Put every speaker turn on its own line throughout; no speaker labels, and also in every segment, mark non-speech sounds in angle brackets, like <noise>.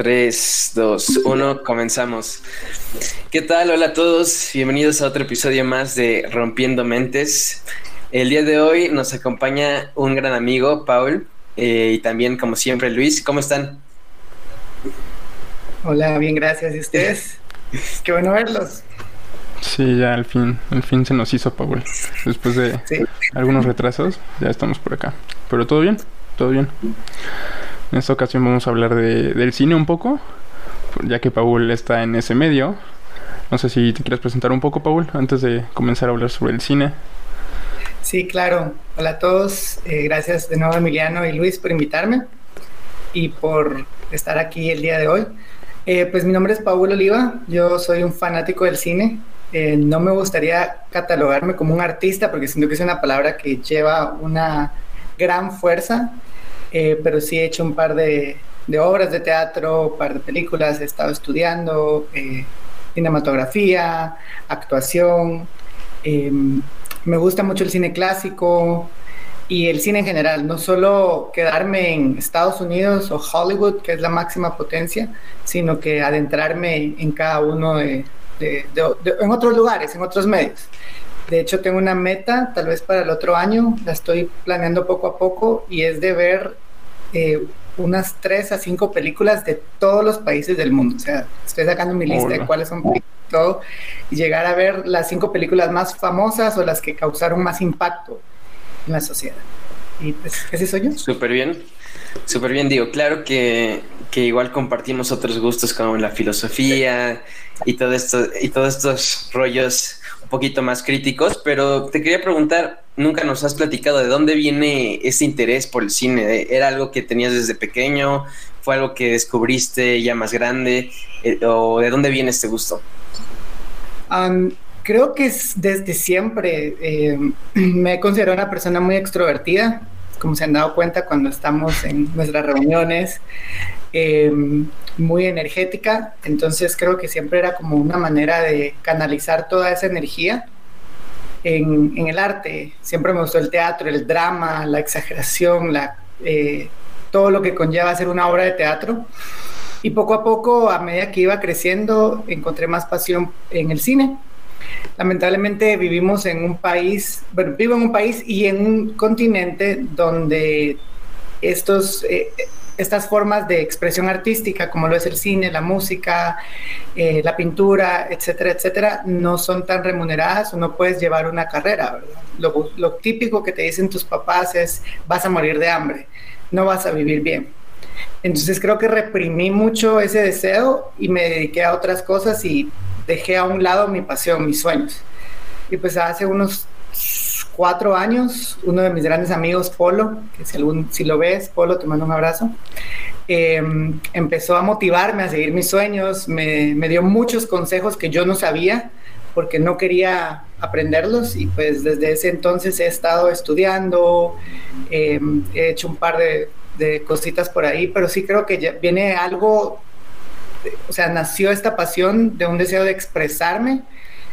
3, 2, 1, comenzamos. ¿Qué tal? Hola a todos, bienvenidos a otro episodio más de Rompiendo Mentes. El día de hoy nos acompaña un gran amigo, Paul, eh, y también, como siempre, Luis. ¿Cómo están?
Hola, bien, gracias. ¿Y ustedes? <laughs> Qué bueno verlos.
Sí, ya al fin, al fin se nos hizo, Paul. Después de algunos retrasos, ya estamos por acá. Pero todo bien, todo bien. En esta ocasión vamos a hablar de, del cine un poco, ya que Paul está en ese medio. No sé si te quieres presentar un poco, Paul, antes de comenzar a hablar sobre el cine.
Sí, claro. Hola a todos. Eh, gracias de nuevo Emiliano y Luis por invitarme y por estar aquí el día de hoy. Eh, pues mi nombre es Paul Oliva, yo soy un fanático del cine. Eh, no me gustaría catalogarme como un artista porque siento que es una palabra que lleva una gran fuerza eh, pero sí he hecho un par de, obras de teatro, un par de películas, he estado estudiando eh, cinematografía, actuación. Em, me gusta mucho el cine clásico y el cine en general, no solo quedarme en Estados Unidos o Hollywood, que es la máxima potencia, sino que adentrarme en cada uno de, en otros lugares, en otros medios. De hecho, tengo una meta, tal vez para el otro año, la estoy planeando poco a poco, y es de ver eh, unas tres a cinco películas de todos los países del mundo. O sea, estoy sacando mi lista de cuáles son todo, y llegar a ver las cinco películas más famosas o las que causaron más impacto en la sociedad. Y pues, ese soy yo.
Súper bien. Súper bien, digo, claro que, que, igual compartimos otros gustos como la filosofía y todo esto, y todos estos rollos poquito más críticos, pero te quería preguntar, nunca nos has platicado de dónde viene ese interés por el cine. ¿Era algo que tenías desde pequeño? ¿Fue algo que descubriste ya más grande? Eh, ¿O de dónde viene este gusto?
creo que es desde siempre. Eh, <clears throat> me he considerado una persona muy extrovertida, como se han dado cuenta cuando estamos en nuestras reuniones. Em, muy energética, entonces creo que siempre era como una manera de canalizar toda esa energía en, el arte. Siempre me gustó el teatro, el drama, la exageración, la, eh, todo lo que conlleva hacer una obra de teatro. Y poco a poco, a medida que iba creciendo, encontré más pasión en el cine. Lamentablemente vivimos en un país, bueno, vivo en un país y en un continente donde estos, eh, estas formas de expresión artística, como lo es el cine, la música, eh, la pintura, etcétera, etcétera, no son tan remuneradas o no puedes llevar una carrera. Lo, lo típico que te dicen tus papás es, vas a morir de hambre, no vas a vivir bien. Entonces creo que reprimí mucho ese deseo y me dediqué a otras cosas y dejé a un lado mi pasión, mis sueños. Y pues hace unos cuatro años, uno de mis grandes amigos, Polo, que si, algún, si lo ves, Polo, te mando un abrazo, em, empezó a motivarme a seguir mis sueños, me, me, dio muchos consejos que yo no sabía porque no quería aprenderlos y pues desde ese entonces he estado estudiando, em, he hecho un par de, de, cositas por ahí, pero sí creo que ya viene algo, o sea, nació esta pasión de un deseo de expresarme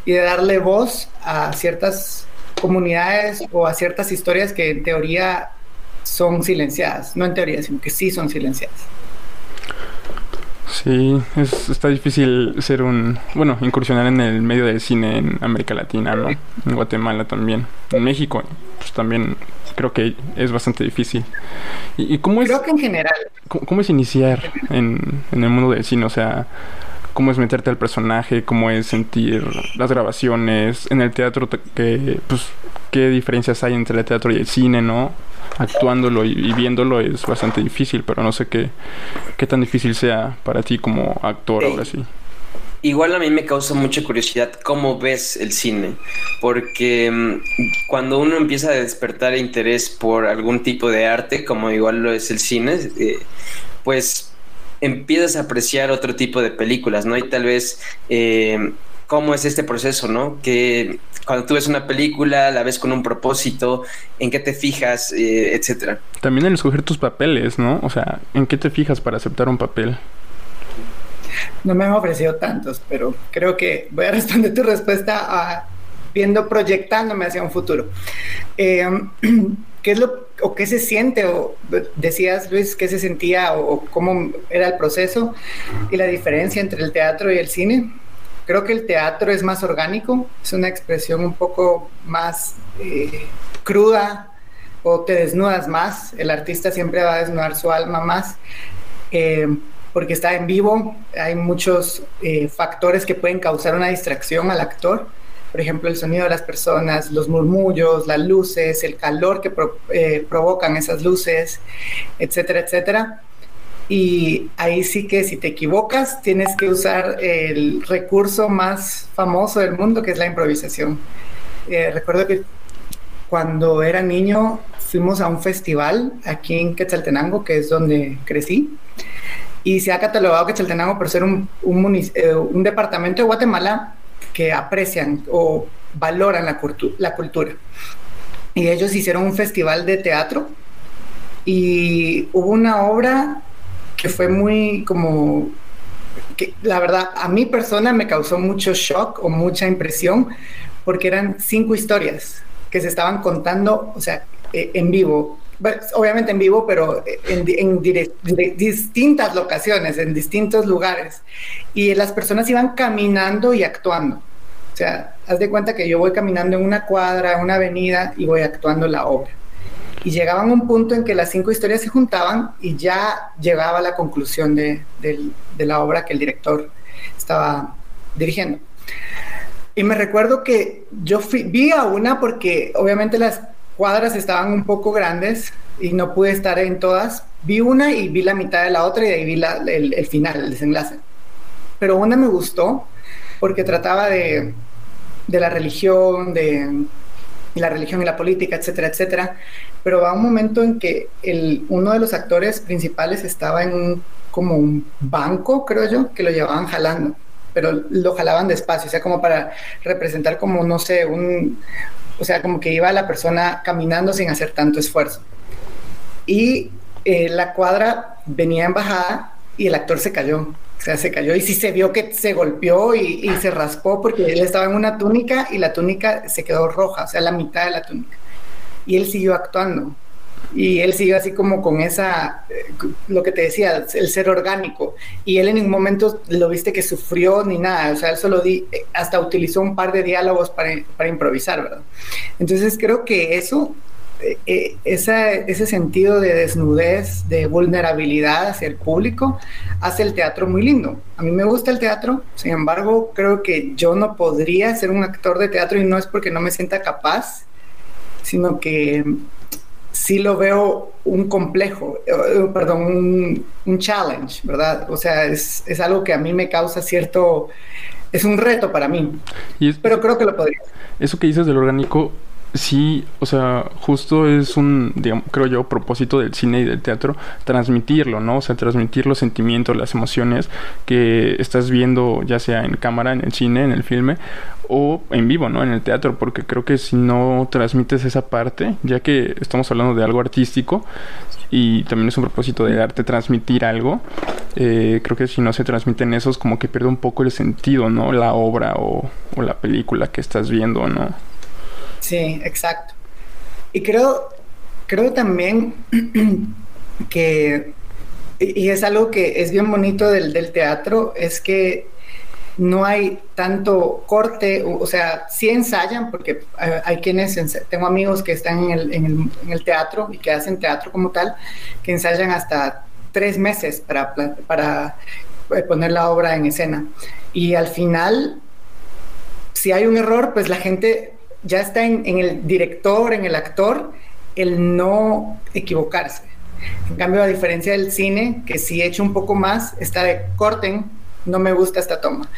y de darle voz a ciertas comunidades o a ciertas historias que en teoría son silenciadas, no en teoría, sino que sí son silenciadas.
Sí, es, está difícil ser un, bueno, incursionar en el medio del cine en América Latina, ¿no? En Guatemala también, en México, pues también creo que es bastante difícil. ¿Y, cómo es?
Creo que en general.
¿Cómo, es iniciar en, en el mundo del cine? O sea, cómo es meterte al personaje, cómo es sentir las grabaciones, en el teatro, que, pues, qué diferencias hay entre el teatro y el cine, ¿no? Actuándolo y, viéndolo es bastante difícil, pero no sé qué, qué tan difícil sea para ti como actor ahora sí.
Igual a mí me causa mucha curiosidad cómo ves el cine, porque mm, cuando uno empieza a despertar interés por algún tipo de arte, como igual lo es el cine, eh, pues empiezas a apreciar otro tipo de películas, ¿no? Y tal vez eh, cómo es este proceso, ¿no? Que cuando tú ves una película, la ves con un propósito, en qué te fijas, eh, etcétera.
También en escoger tus papeles, ¿no? O sea, ¿en qué te fijas para aceptar un papel?
No me han ofrecido tantos, pero creo que voy a <laughs> responder tu respuesta viendo, proyectándome hacia un futuro. Eh, <clears throat> ¿Qué es lo o qué se siente, o decías Luis, qué se sentía o, cómo era el proceso y la diferencia entre el teatro y el cine. Creo que el teatro es más orgánico, es una expresión un poco más eh, cruda o te desnudas más, el artista siempre va a desnudar su alma más. Eh, porque está en vivo, hay muchos eh, factores que pueden causar una distracción al actor por ejemplo, el sonido de las personas, los murmullos, las luces, el calor que eh, provocan esas luces, etcétera, etcétera. Y ahí sí que si te equivocas, tienes que usar el recurso más famoso del mundo, que es la improvisación. Eh, recuerdo que cuando era niño fuimos a un festival aquí en Quetzaltenango, que es donde crecí, y se ha catalogado Quetzaltenango por ser un, un, eh, un departamento de Guatemala que aprecian o valoran la, la cultura. Y ellos hicieron un festival de teatro y hubo una obra que fue muy como que la verdad a mi persona me causó mucho shock o mucha impresión porque eran cinco historias que se estaban contando, o sea, eh, en vivo, obviamente en vivo, pero en, en distintas locaciones, en distintos lugares. Y las personas iban caminando y actuando. O sea, haz de cuenta que yo voy caminando en una cuadra, una avenida y voy actuando la obra. Y llegaban a un punto en que las cinco historias se juntaban y ya llegaba la conclusión de, la obra que el director estaba dirigiendo. Y me recuerdo que yo vi a una porque obviamente las cuadras estaban un poco grandes y no pude estar en todas. Vi una y vi la mitad de la otra y ahí vi el, el final, el desenlace. Pero una me gustó porque trataba de, la religión, de la religión y la política, etcétera, etcétera. Pero va un momento en que uno de los actores principales estaba en un, como un banco, creo yo, que lo llevaban jalando, pero lo jalaban despacio, o sea, como para representar como, no sé, un, o sea, como que iba la persona caminando sin hacer tanto esfuerzo. Y eh, la cuadra venía en bajada y el actor se cayó. O sea, se cayó y sí se vio que se golpeó y, se raspó porque él estaba en una túnica y la túnica se quedó roja, o sea, la mitad de la túnica. Y él siguió actuando. Y él siguió así como con esa, eh, lo que te decía, el ser orgánico. Y él en ningún momento lo viste que sufrió ni nada. O sea, él solo di, eh, hasta utilizó un par de diálogos para, para improvisar, ¿verdad? Entonces creo que eso eh, eh, ese sentido de desnudez, de vulnerabilidad hacia el público, hace el teatro muy lindo. A mí me gusta el teatro, sin embargo, creo que yo no podría ser un actor de teatro y no es porque no me sienta capaz, sino que sí lo veo un complejo, eh, perdón, un, challenge, ¿verdad? O sea, es, es, algo que a mí me causa cierto, es un reto para mí, pero creo que lo podría.
Eso que dices del orgánico sí, o sea, justo es un, digamos, creo yo, propósito del cine y del teatro, transmitirlo, ¿no? O sea, transmitir los sentimientos, las emociones que estás viendo, ya sea en cámara, en el cine, en el filme, o en vivo, ¿no? En el teatro, porque creo que si no transmites esa parte, ya que estamos hablando de algo artístico y también es un propósito de arte transmitir algo, eh, creo que si no se transmiten esos, como que pierde un poco el sentido, ¿no? La obra o, o la película que estás viendo, ¿no?
Sí, exacto. Y creo, creo también <clears throat> que, y es algo que es bien bonito del, teatro, es que no hay tanto corte, o, sea, sí ensayan, porque hay, quienes, tengo amigos que están en el, teatro y que hacen teatro como tal, que ensayan hasta tres meses para, para poner la obra en escena. Y al final, si hay un error, pues la gente ya está en, el director, en el actor, el no equivocarse. En cambio, a diferencia del cine, que si echo un poco más, está de corten, no me gusta esta toma.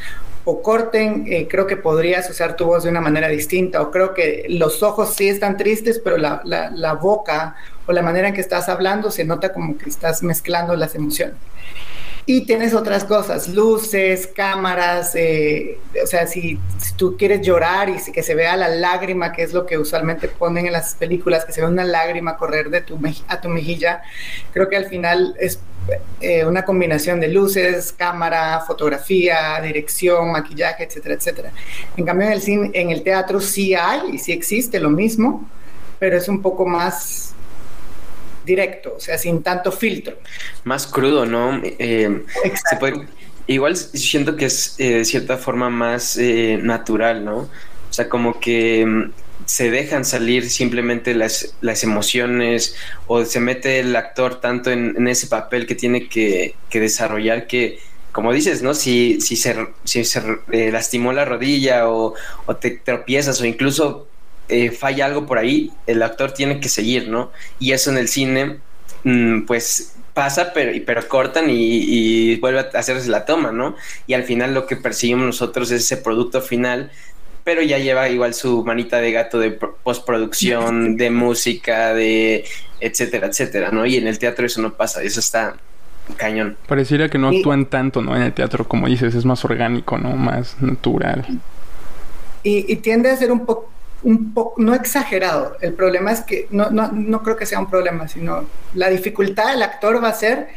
O corten, eh, creo que podrías usar tu voz de una manera distinta. O creo que los ojos sí están tristes, pero la boca o la manera en que estás hablando se nota como que estás mezclando las emociones. Y tienes otras cosas, luces, cámaras, eh, o sea, si, tú quieres llorar y que se vea la lágrima, que es lo que usualmente ponen en las películas, que se vea una lágrima correr de tu a tu mejilla, creo que al final es eh, una combinación de luces, cámara, fotografía, dirección, maquillaje, etcétera, etcétera. En cambio, en el, cine, en el teatro sí hay y sí existe lo mismo, pero es un poco más directo, o sea, sin tanto filtro.
Más crudo, ¿no? Eh, igual siento que es eh, de cierta forma más eh, natural, ¿no? O sea, como que mm, se dejan salir simplemente las, las emociones o se mete el actor tanto en, ese papel que tiene que, desarrollar que, como dices, ¿no? Si, si se, si se lastimó la rodilla o, o, te tropiezas o incluso falla algo por ahí, el actor tiene que seguir, ¿no? Y eso en el cine, mm, pues pasa, pero, pero cortan y, vuelve a hacerse la toma, ¿no? Y al final lo que percibimos nosotros es ese producto final, pero ya lleva igual su manita de gato de postproducción, <laughs> de música, de etcétera, etcétera, ¿no? Y en el teatro eso no pasa, eso está cañón.
Pareciera que no actúan tanto, ¿no? En el teatro, como dices, es más orgánico, ¿no? Más natural.
Y, y tiende a ser un poco no exagerado, el problema es que no, no, no creo que sea un problema, sino la dificultad del actor va a ser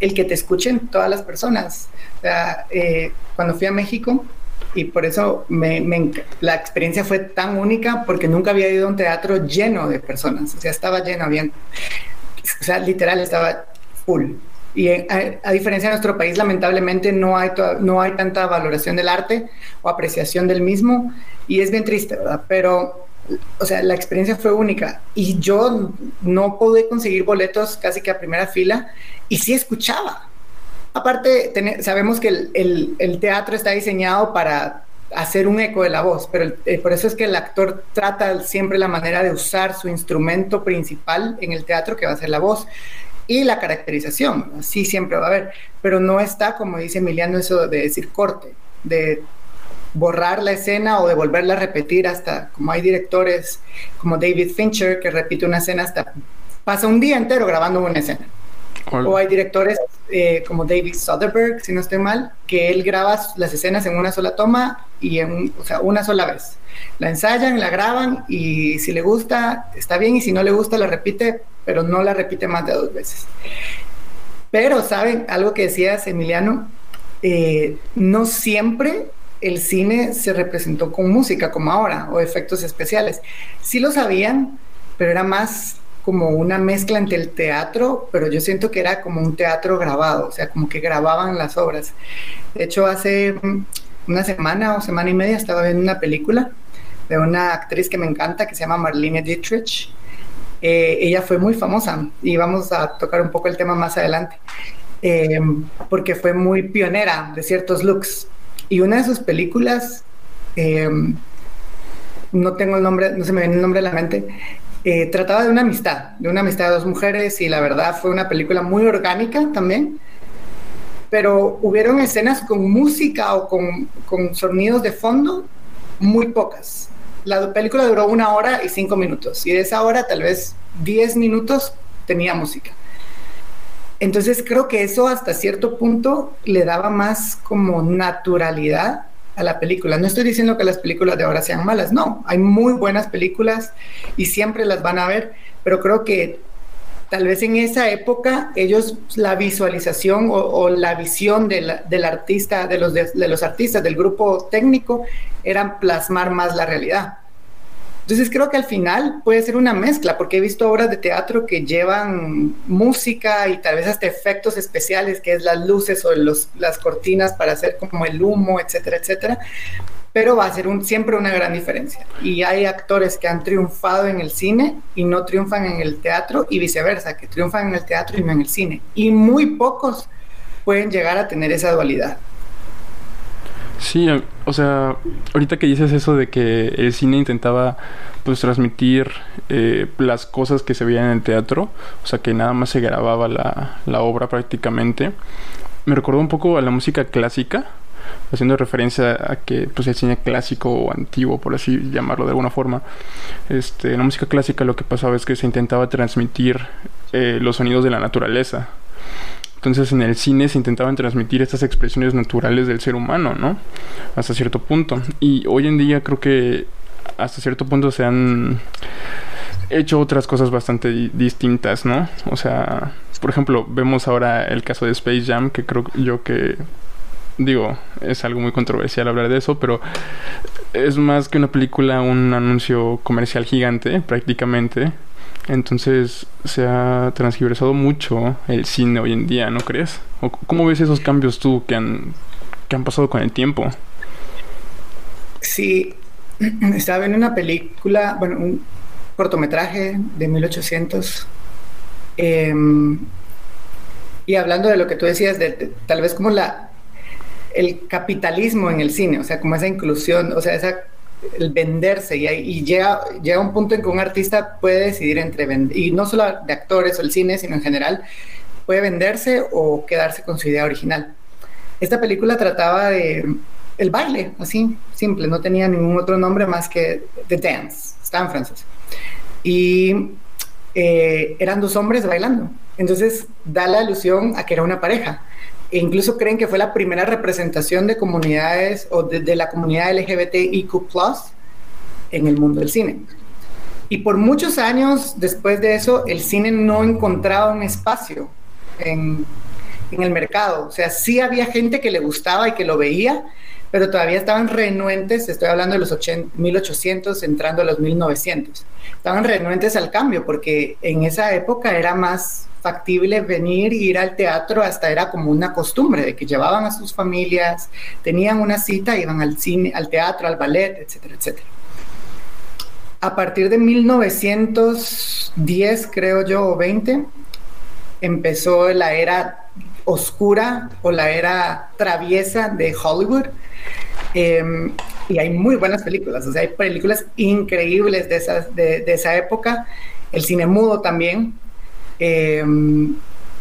el que te escuchen todas las personas. Eh, cuando fui a México, y por eso me, la experiencia fue tan única, porque nunca había ido a un teatro lleno de personas, o sea, estaba lleno, bien, o sea, literal estaba full. Y a, diferencia de nuestro país, lamentablemente no hay, no hay tanta valoración del arte o apreciación del mismo y es bien triste, ¿verdad? Pero, o sea, la experiencia fue única y yo no pude conseguir boletos casi que a primera fila y sí escuchaba. Aparte, sabemos que el, el, teatro está diseñado para hacer un eco de la voz, pero eh, por eso es que el actor trata siempre la manera de usar su instrumento principal en el teatro, que va a ser la voz y la caracterización, así siempre va a haber, pero no está, como dice Emiliano, eso de decir corte, de borrar la escena o de volverla a repetir hasta, como hay directores como David Fincher que repite una escena hasta, pasa un día entero grabando una escena. O hay directores eh, como David Soderbergh, si no estoy mal, que él graba las escenas en una sola toma y en, o sea, una sola vez. La ensayan, la graban y si le gusta, está bien, y si no le gusta, la repite, pero no la repite más de dos veces. Pero, ¿saben? Algo que decías, Emiliano, eh, no siempre el cine se representó con música como ahora o efectos especiales. Sí lo sabían, pero era más como una mezcla entre el teatro, pero yo siento que era como un teatro grabado, o sea, como que grababan las obras. De hecho, hace una semana o semana y media estaba viendo una película de una actriz que me encanta, que se llama Marlene Dietrich. Eh, ella fue muy famosa y vamos a tocar un poco el tema más adelante, eh, porque fue muy pionera de ciertos looks. Y una de sus películas, eh, no tengo el nombre, no se me viene el nombre a la mente, eh, trataba de una amistad, de una amistad de dos mujeres y la verdad fue una película muy orgánica también, pero hubieron escenas con música o con, con sonidos de fondo muy pocas. La película duró una hora y cinco minutos y de esa hora tal vez diez minutos tenía música. Entonces creo que eso hasta cierto punto le daba más como naturalidad a la película. No estoy diciendo que las películas de ahora sean malas, no, hay muy buenas películas y siempre las van a ver, pero creo que tal vez en esa época ellos la visualización o, la visión del artista, de los, de los artistas, del grupo técnico, eran plasmar más la realidad. Entonces creo que al final puede ser una mezcla, porque he visto obras de teatro que llevan música y tal vez hasta efectos especiales, que es las luces o los, las cortinas para hacer como el humo, etcétera, etcétera. Pero va a ser un, siempre una gran diferencia. Y hay actores que han triunfado en el cine y no triunfan en el teatro y viceversa, que triunfan en el teatro y no en el cine. Y muy pocos pueden llegar a tener esa dualidad.
Sí, o sea, ahorita que dices eso de que el cine intentaba pues transmitir eh, las cosas que se veían en el teatro, o sea que nada más se grababa la, la obra prácticamente, me recordó un poco a la música clásica, haciendo referencia a que pues el cine clásico o antiguo, por así llamarlo de alguna forma, este, en la música clásica lo que pasaba es que se intentaba transmitir eh, los sonidos de la naturaleza. Entonces en el cine se intentaban transmitir estas expresiones naturales del ser humano, ¿no? Hasta cierto punto. Y hoy en día creo que hasta cierto punto se han hecho otras cosas bastante distintas, ¿no? O sea, por ejemplo, vemos ahora el caso de Space Jam, que creo yo que digo, es algo muy controversial hablar de eso, pero es más que una película, un anuncio comercial gigante, prácticamente, Entonces se ha transgiversado mucho el cine hoy en día, ¿no crees? ¿Cómo ves esos cambios tú que han, que han pasado con el tiempo?
Sí, <clears throat> estaba viendo una película, bueno, un cortometraje de 1800. Em, y hablando de lo que tú decías, de, tal vez como la el capitalismo en el cine, o sea, como esa inclusión, o sea, esa el venderse y, llega, llega un punto en que un artista puede decidir entre vender, y no solo de actores o el cine, sino en general, puede venderse o quedarse con su idea original. Esta película trataba de el baile, así, simple, no tenía ningún otro nombre más que The Dance, está en francés. Y eh, eran dos hombres bailando. Entonces da la alusión a que era una pareja. E incluso creen que fue la primera representación de comunidades o de, la comunidad LGBTIQ en el mundo del cine. Y por muchos años después de eso, el cine no encontraba un espacio en, en el mercado. O sea, sí había gente que le gustaba y que lo veía, pero todavía estaban renuentes, estoy hablando de los 1800, entrando a los 1900, estaban renuentes al cambio, porque en esa época era más factible venir e ir al teatro, hasta era como una costumbre de que llevaban a sus familias, tenían una cita, iban al cine, al teatro, al ballet, etcétera, etcétera. A partir de 1910, creo yo, o 20, empezó la era oscura o la era traviesa de Hollywood, Em, y hay muy buenas películas, o sea, hay películas increíbles de, esas, de, esa época. El cine mudo también. Em,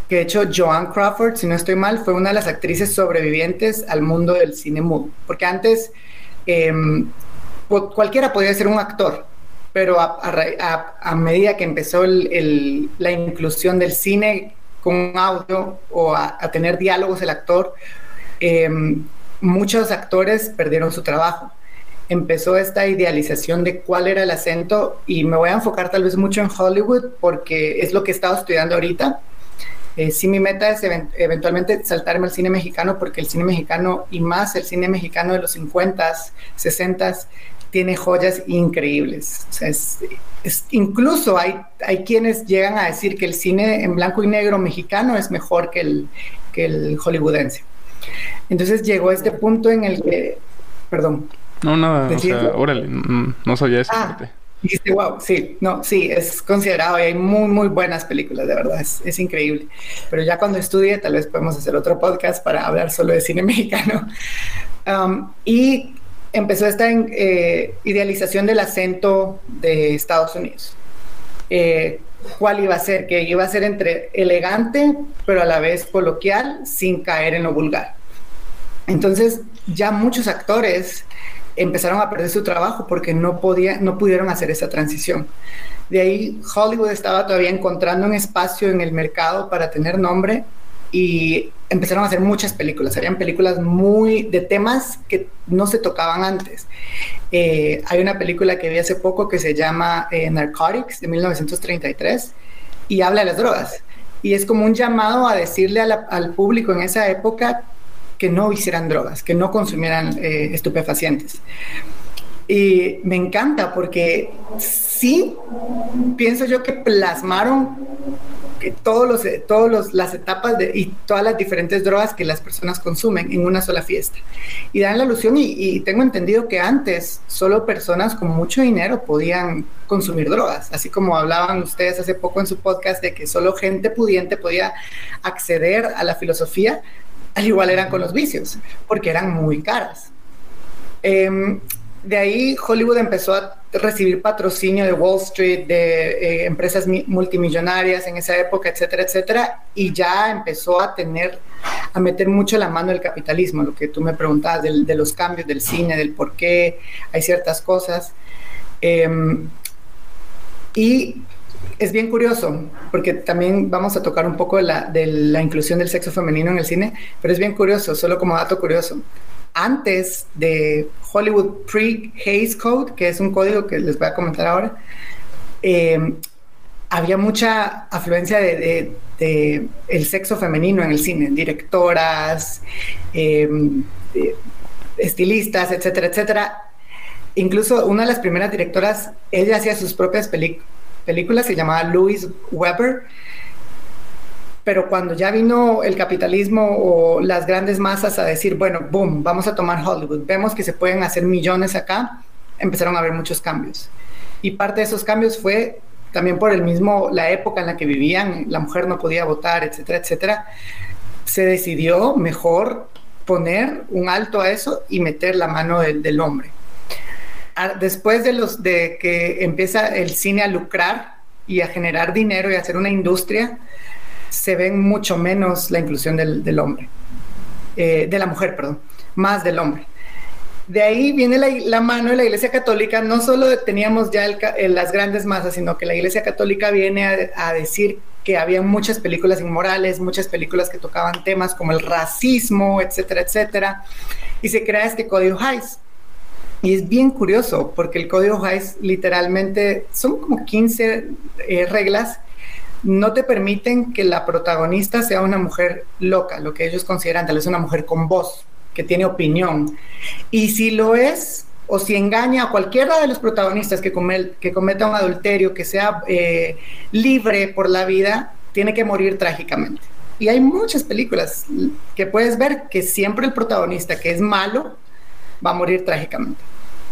que de hecho Joan Crawford, si no estoy mal, fue una de las actrices sobrevivientes al mundo del cine mudo. Porque antes em, cualquiera podía ser un actor, pero a, medida que empezó la inclusión del cine con audio o a, tener diálogos el actor, muchos actores perdieron su trabajo. Empezó esta idealización de cuál era el acento y me voy a enfocar tal vez mucho en Hollywood porque es lo que he estado estudiando ahorita. Eh, sí, mi meta es eventualmente saltarme al cine mexicano porque el cine mexicano y más el cine mexicano de los 50s, 60s tiene joyas increíbles. incluso hay, hay quienes llegan a decir que el cine en blanco y negro mexicano es mejor que el, que el hollywoodense. Entonces llegó este punto en el que, perdón.
No, nada, o sea, órale, no, sabía eso.
Ah, dijiste, wow, sí, no, sí, es considerado y hay muy, muy buenas películas, de verdad, es, increíble. Pero ya cuando estudie, tal vez podemos hacer otro podcast para hablar solo de cine <laughs> mexicano. Um, y empezó esta eh, idealización del acento de Estados Unidos. Eh, ¿Cuál iba a ser? Que iba a ser entre elegante, pero a la vez coloquial, sin caer en lo vulgar. Entonces, ya muchos actores empezaron a perder su trabajo porque no, podía, no pudieron hacer esa transición. De ahí Hollywood estaba todavía encontrando un espacio en el mercado para tener nombre y empezaron a hacer muchas películas. Habían películas muy de temas que no se tocaban antes. Eh, hay una película que vi hace poco que se llama eh, Narcotics de 1933 y habla de las drogas. Y es como un llamado a decirle al público en esa época que no hicieran drogas, que no consumieran eh, estupefacientes. Y me encanta porque sí pienso yo que plasmaron todos los, todos las etapas y todas las diferentes drogas que las personas consumen en una sola fiesta. Y dan la alusión, y, y, tengo entendido que antes solo personas con mucho dinero podían consumir drogas, así como hablaban ustedes hace poco en su podcast de que solo gente pudiente podía acceder a la filosofía, al igual eran con los vicios, porque eran muy caras. Em, de ahí Hollywood empezó a recibir patrocinio de Wall Street, de eh, empresas multimillonarias en esa época, etcétera, etcétera, y ya empezó a tener, a meter mucho la mano el capitalismo, lo que tú me preguntabas de, los cambios del cine, del por qué hay ciertas cosas. Em, y es bien curioso, porque también vamos a tocar un poco de la, de la inclusión del sexo femenino en el cine, pero es bien curioso, solo como dato curioso antes de Hollywood Pre-Hays Code, que es un código que les voy a comentar ahora, eh, había mucha afluencia de, el sexo femenino en el cine, directoras, eh, estilistas, etcétera, etcétera. Incluso una de las primeras directoras, ella hacía sus propias películas, se llamaba Louis Weber. Pero cuando ya vino el capitalismo o las grandes masas a decir, bueno, boom, vamos a tomar Hollywood, vemos que se pueden hacer millones acá, empezaron a haber muchos cambios. Y parte de esos cambios fue también por el mismo, la época en la que vivían, la mujer no podía votar, etcétera, etcétera. Se decidió mejor poner un alto a eso y meter la mano del, hombre. Después de, los, de que empieza el cine a lucrar y a generar dinero y a hacer una industria, se ven mucho menos la inclusión del, hombre, eh, de la mujer, perdón, más del hombre. De ahí viene la, mano de la Iglesia Católica. No solo teníamos ya las grandes masas, sino que la Iglesia Católica viene a, decir que había muchas películas inmorales, muchas películas que tocaban temas como el racismo, etcétera, etcétera. Y se crea este código Hays. Y es bien curioso porque el código Hays literalmente son como 15 eh, reglas. No te permiten que la protagonista sea una mujer loca, lo que ellos consideran tal vez una mujer con voz que tiene opinión. Y si lo es, o si engaña a cualquiera de los protagonistas que, que cometa un adulterio, que sea eh, libre por la vida, tiene que morir trágicamente. Y hay muchas películas que puedes ver que siempre el protagonista que es malo va a morir trágicamente.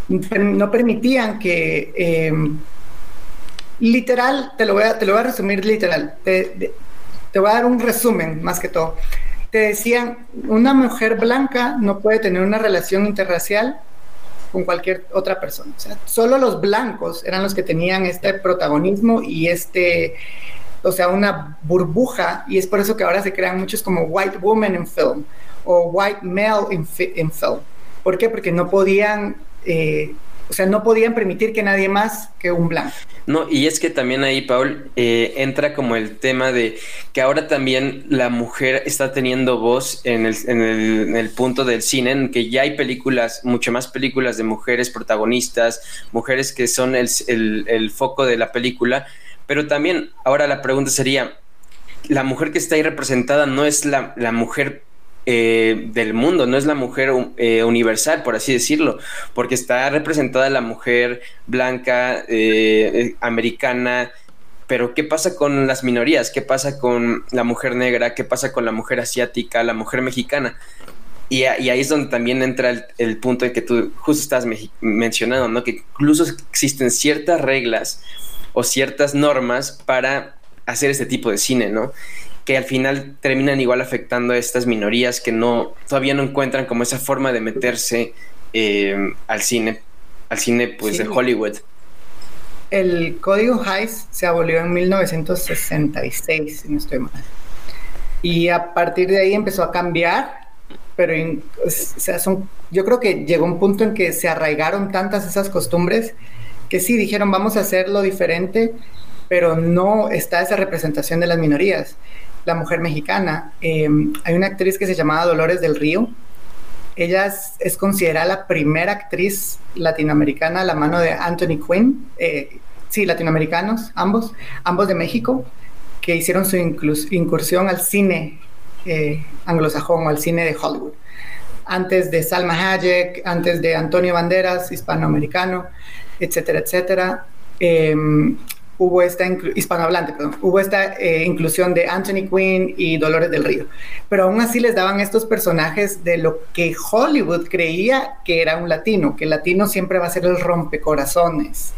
No permitían que... Em, literal, te lo, voy a, te lo voy a resumir literal. te voy a dar un resumen más que todo te decían, una mujer blanca no puede tener una relación interracial con cualquier otra persona. O sea, solo los blancos eran los que tenían este protagonismo y este, o sea, una burbuja, y es por eso que ahora se crean muchos como white woman in film o white male in, film. ¿Por qué? Porque no podían eh, o sea, no podían permitir que nadie más que un blanco.
No, y es que también ahí, Paul, eh, entra como el tema de que ahora también la mujer está teniendo voz en el, en el, punto del cine, en que ya hay películas, mucho más películas de mujeres protagonistas, mujeres que son el, el foco de la película, pero también ahora la pregunta sería, la mujer que está ahí representada no es la, la mujer eh, del mundo, no es la mujer eh, universal, por así decirlo, porque está representada la mujer blanca, eh, americana, pero ¿qué pasa con las minorías? ¿Qué pasa con la mujer negra? ¿Qué pasa con la mujer asiática, la mujer mexicana? Y, ahí es donde también entra el, punto en que tú justo estás mencionando, ¿no? Que incluso existen ciertas reglas o ciertas normas para hacer este tipo de cine, ¿no? Que al final terminan igual afectando a estas minorías que no todavía no encuentran como esa forma de meterse eh, al cine, al cine pues de Hollywood.
El código Hays se abolió en 1966, si no estoy mal. Y a partir de ahí empezó a cambiar, pero o sea, son, yo creo que llegó un punto en que se arraigaron tantas esas costumbres que sí dijeron vamos a hacerlo diferente, pero no está esa representación de las minorías la mujer mexicana. Em, hay una actriz que se llamaba Dolores del Río. Ella es, considerada la primera actriz latinoamericana a la mano de Anthony Quinn. Eh, sí, latinoamericanos, ambos, ambos de México, que hicieron su incursión al cine eh, anglosajón o al cine de Hollywood. Antes de Salma Hayek, antes de Antonio Banderas, hispanoamericano, etcétera, etcétera. Em, hubo esta hispanohablante, perdón, hubo esta eh, inclusión de Anthony Quinn y Dolores del Río. Pero aún así les daban estos personajes de lo que Hollywood creía que era un latino, que el latino siempre va a ser el rompecorazones,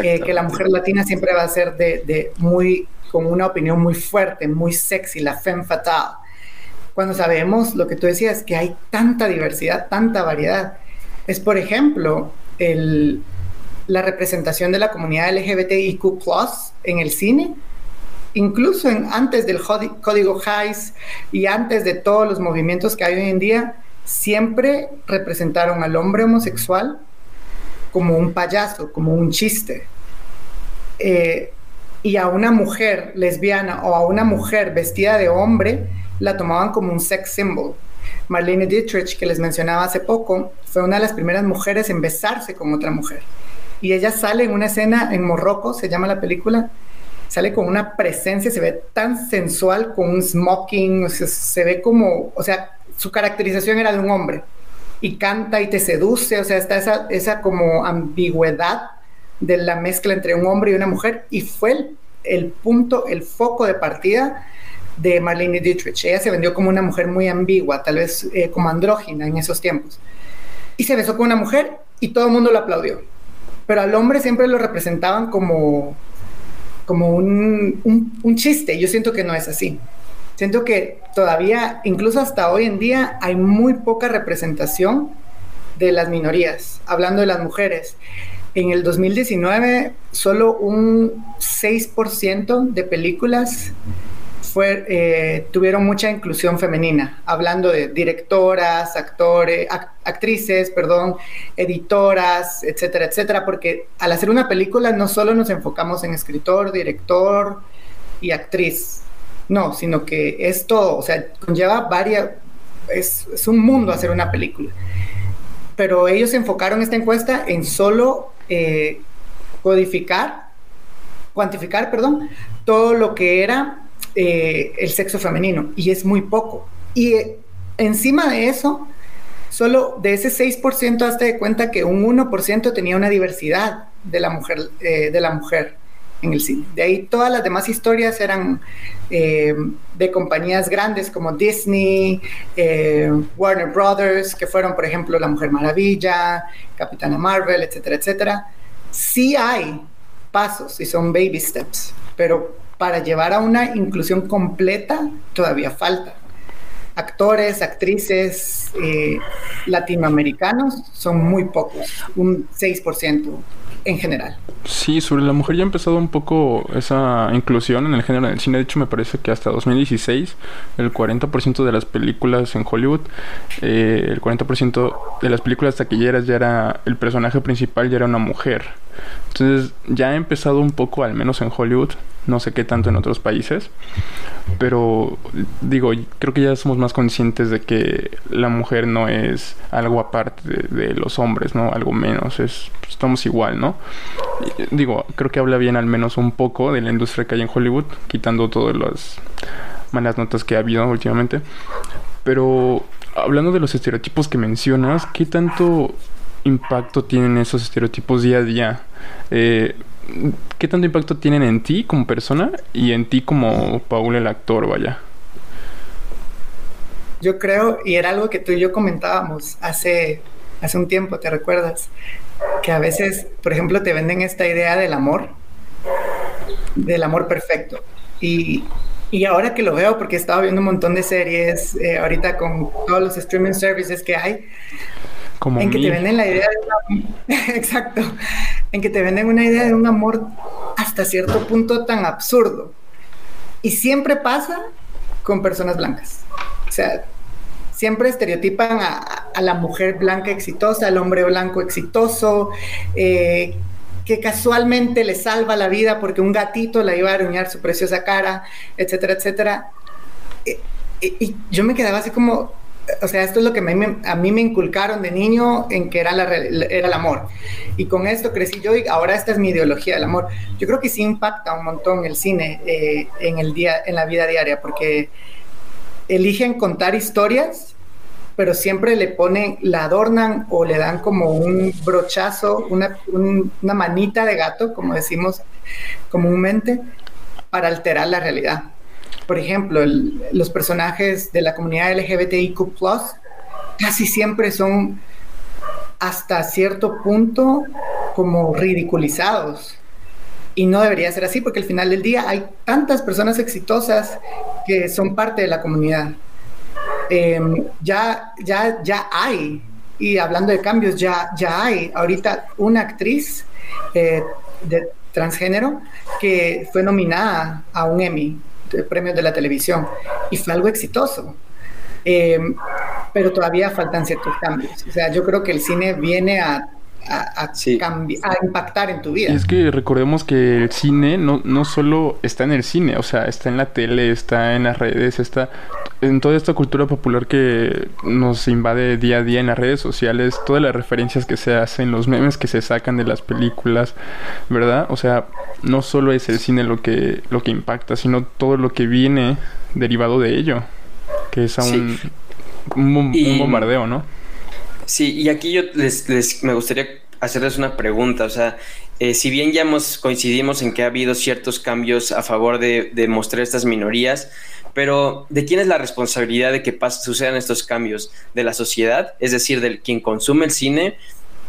eh, que la mujer latina siempre va a ser de, muy, con una opinión muy fuerte, muy sexy, la femme fatale. Cuando sabemos lo que tú decías, que hay tanta diversidad, tanta variedad. Es, por ejemplo, el, la representación de la comunidad LGBTIQ en el cine, incluso en, antes del código Hays y antes de todos los movimientos que hay hoy en día, siempre representaron al hombre homosexual como un payaso, como un chiste. Eh, y a una mujer lesbiana o a una mujer vestida de hombre la tomaban como un sex symbol. Marlene Dietrich, que les mencionaba hace poco, fue una de las primeras mujeres en besarse con otra mujer y ella sale en una escena en Morroco, se llama la película, sale con una presencia, se ve tan sensual, con un smoking, se ve como, o sea, su caracterización era de un hombre y canta y te seduce, o sea, está esa, esa como ambigüedad de la mezcla entre un hombre y una mujer y fue el, el punto, el foco de partida de Marlene Dietrich. Ella se vendió como una mujer muy ambigua, tal vez eh, como andrógina en esos tiempos. Y se besó con una mujer y todo el mundo lo aplaudió. Pero al hombre siempre lo representaban como, como un, un, un chiste. Yo siento que no es así. Siento que todavía, incluso hasta hoy en día, hay muy poca representación de las minorías, hablando de las mujeres. En el 2019, solo un 6% de películas fue, eh, tuvieron mucha inclusión femenina, hablando de directoras, actores, actrices, perdón, editoras, etcétera, etcétera, porque al hacer una película no solo nos enfocamos en escritor, director y actriz, no, sino que esto, o sea, conlleva varias, es, es un mundo hacer una película. Pero ellos enfocaron esta encuesta en solo eh, codificar, cuantificar, perdón, todo lo que era eh, el sexo femenino y es muy poco. Y eh, encima de eso, solo de ese 6% hazte de cuenta que un 1% tenía una diversidad de la mujer, de la mujer en el cine. De ahí todas las demás historias eran de compañías grandes como Disney, Warner Brothers, que fueron, por ejemplo, La Mujer Maravilla, Capitana Marvel, etcétera, etcétera sí hay pasos y son baby steps, pero para llevar a una inclusión completa todavía falta. Actores, actrices eh, latinoamericanos son muy pocos, un 6% en general.
Sí, sobre la mujer ya ha empezado un poco esa inclusión en el género del cine. De hecho, me parece que hasta 2016 el 40% de las películas en Hollywood, eh, el 40% de las películas taquilleras ya era, el personaje principal ya era una mujer. Entonces ya ha empezado un poco, al menos en Hollywood, no sé qué tanto en otros países, pero digo, creo que ya somos más conscientes de que la mujer no es algo aparte de, los hombres, ¿no? Algo menos, es, estamos igual, ¿no? digo, creo que habla bien al menos un poco de la industria que hay en Hollywood, quitando todas las malas notas que ha habido últimamente. Pero hablando de los estereotipos que mencionas, ¿qué tanto impacto tienen esos estereotipos día a día? Eh, ¿Qué tanto impacto tienen en ti como persona y en ti como Paul el actor, vaya?
Yo creo, y era algo que tú y yo comentábamos hace, hace un tiempo, ¿te recuerdas? Que a veces, por ejemplo, te venden esta idea del amor, del amor perfecto. Y, y ahora que lo veo, porque he estado viendo un montón de series, eh, ahorita con todos los streaming services que hay, en que te venden la idea de <laughs> exacto, en que te venden una idea de un amor hasta cierto punto tan absurdo. Y siempre pasa con personas blancas. O sea, siempre estereotipan a, la mujer blanca exitosa, al hombre blanco exitoso, eh, que casualmente le salva la vida porque un gatito la iba a aruñar su preciosa cara, etcétera, etcétera. Eh, y yo me quedaba así como, o sea, esto es lo que a mí me inculcaron de niño en que era, era el amor. Y con esto crecí yo y ahora esta es mi ideología del amor. Yo creo que sí impacta un montón el cine eh, en, el día, en la vida diaria, porque eligen contar historias, pero siempre le ponen, la adornan o le dan como un brochazo, una, una manita de gato, como decimos comúnmente, para alterar la realidad por ejemplo, los personajes de la comunidad LGBTIQ casi siempre son hasta cierto punto como ridiculizados. Y no debería ser así porque al final del día hay tantas personas exitosas que son parte de la comunidad. Em, ya, ya, ya hay, y hablando de cambios, ya, ya hay ahorita una actriz eh, de transgénero que fue nominada a un Emmy premios de la televisión y fue algo exitoso. Eh, pero todavía faltan ciertos cambios. O sea, yo creo que el cine viene a, a, impactar en tu vida.
Y es que recordemos que el cine no, no solo está en el cine, o sea, está en la tele, está en las redes, está en toda esta cultura popular que nos invade día a día en las redes sociales, todas las referencias que se hacen, los memes que se sacan de las películas, ¿verdad? O sea, no solo es el cine lo que, lo que impacta, sino todo lo que viene derivado de ello, que es un, un, bombardeo, ¿no?
Sí, y aquí yo les, les me gustaría hacerles una pregunta, o sea, eh, si bien ya hemos, coincidimos en que ha habido ciertos cambios a favor de, mostrar estas minorías, pero ¿de quién es la responsabilidad de que sucedan estos cambios? ¿De la sociedad? Es decir, de quien consume el cine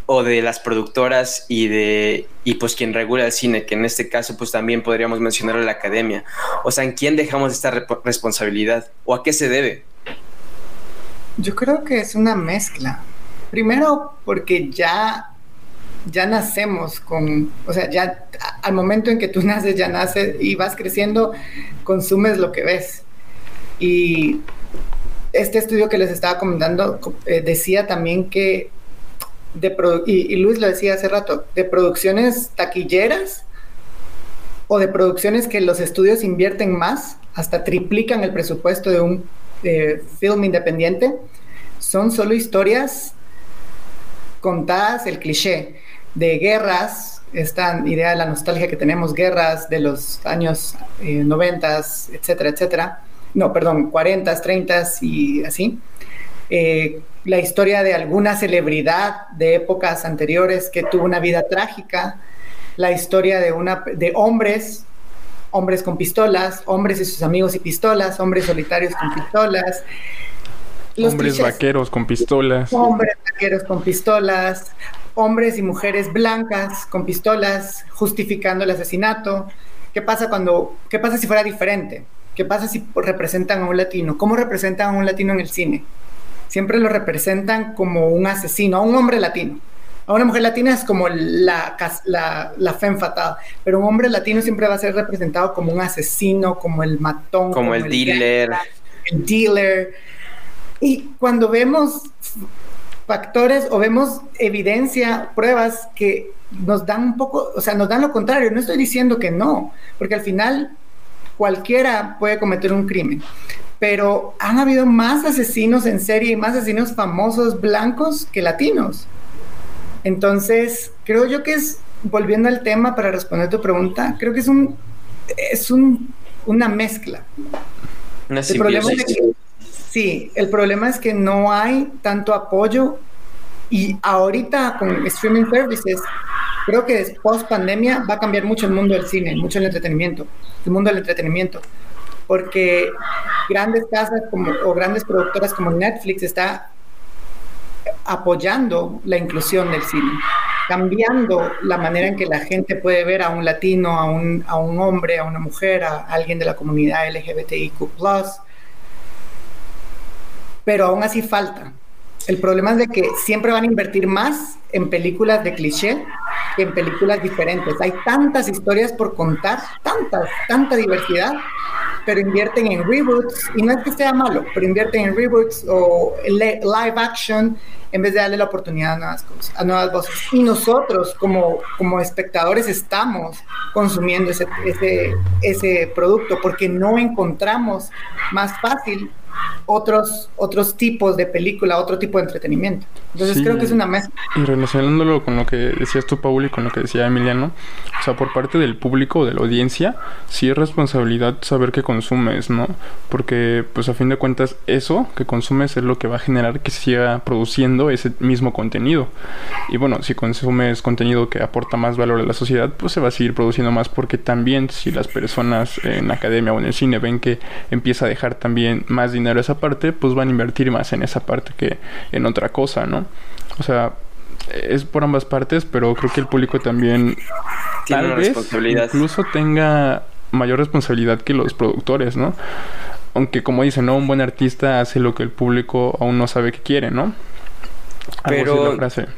o de las productoras y de y pues quien regula el cine, que en este caso pues también podríamos mencionar a la academia. O sea, ¿en quién dejamos esta responsabilidad o a qué se debe?
Yo creo que es una mezcla. Primero porque ya ya nacemos con, o sea, ya al momento en que tú <laughs> naces, ya naces y vas creciendo, consumes lo que ves. Y este estudio que les estaba comentando eh, decía también que, de y, y, Luis lo decía hace rato, de producciones taquilleras o de producciones que los estudios invierten más, hasta triplican el presupuesto de un eh, film independiente, son solo historias contadas, el cliché de guerras, esta idea de la nostalgia que tenemos, guerras de los años eh, 90, etcétera, etcétera. No, perdón, 40, 30 y así. Eh, la historia de alguna celebridad de épocas anteriores que tuvo una vida trágica, la historia de, una, de hombres, hombres con pistolas, hombres y sus amigos y pistolas, hombres solitarios con pistolas.
hombres vaqueros con pistolas.
Hombres vaqueros con pistolas, hombres y mujeres blancas con pistolas justificando el asesinato. ¿Qué pasa cuando, qué pasa si fuera diferente? ¿Qué pasa si representan a un latino? ¿Cómo representan a un latino en el cine? Siempre lo representan como un asesino, a un hombre latino. A una mujer latina es como la, la, la femme fatal, pero un hombre latino siempre va a ser representado como un asesino, como el matón.
Como, el, dealer.
el dealer. Y cuando vemos factores o vemos evidencia, pruebas que nos dan un poco, o sea, nos dan lo contrario. No estoy diciendo que no, porque al final cualquiera puede cometer un crimen, pero han habido más asesinos en serie y más asesinos famosos blancos que latinos. Entonces, creo yo que es, volviendo al tema para responder tu pregunta, creo que es un, es un, una mezcla.
Una el problema es que,
Sí, el problema es que no hay tanto apoyo y ahorita con streaming services, creo que post pandemia va a cambiar mucho el mundo del cine, mucho el entretenimiento, el mundo del entretenimiento, porque grandes casas como, o grandes productoras como Netflix está apoyando la inclusión del cine, cambiando la manera en que la gente puede ver a un latino, a un, a un hombre, a una mujer, a alguien de la comunidad LGBTIQ pero aún así falta. El problema es de que siempre van a invertir más en películas de cliché que en películas diferentes. Hay tantas historias por contar, tantas, tanta diversidad, pero invierten en reboots, y no es que sea malo, pero invierten en reboots o live action en vez de darle la oportunidad a nuevas cosas, a nuevas voces. Y nosotros como, como espectadores estamos consumiendo ese, ese, ese producto porque no encontramos más fácil otros, otros tipos de película, otro tipo de entretenimiento. Entonces creo que es una mezcla.
Y relacionándolo con lo que decías tú, Paul, y con lo que decía Emiliano, o sea, por parte del público, de la audiencia, sí es responsabilidad saber qué consumes, ¿no? Porque, pues a fin de cuentas, eso que consumes es lo que va a generar que siga produciendo ese mismo contenido. Y bueno, si consumes contenido que aporta más valor a la sociedad, pues se va a seguir produciendo más porque también si las personas en la academia o en el cine ven que empieza a dejar también más dinero esa parte, pues van a invertir más en esa parte que en otra cosa, ¿no? O sea, es por ambas partes, pero creo que el público también
Tiene tal vez
incluso tenga mayor responsabilidad que los productores, ¿no? Aunque como dicen, ¿no? Un buen artista hace lo que el público aún no sabe que quiere, ¿no?
pero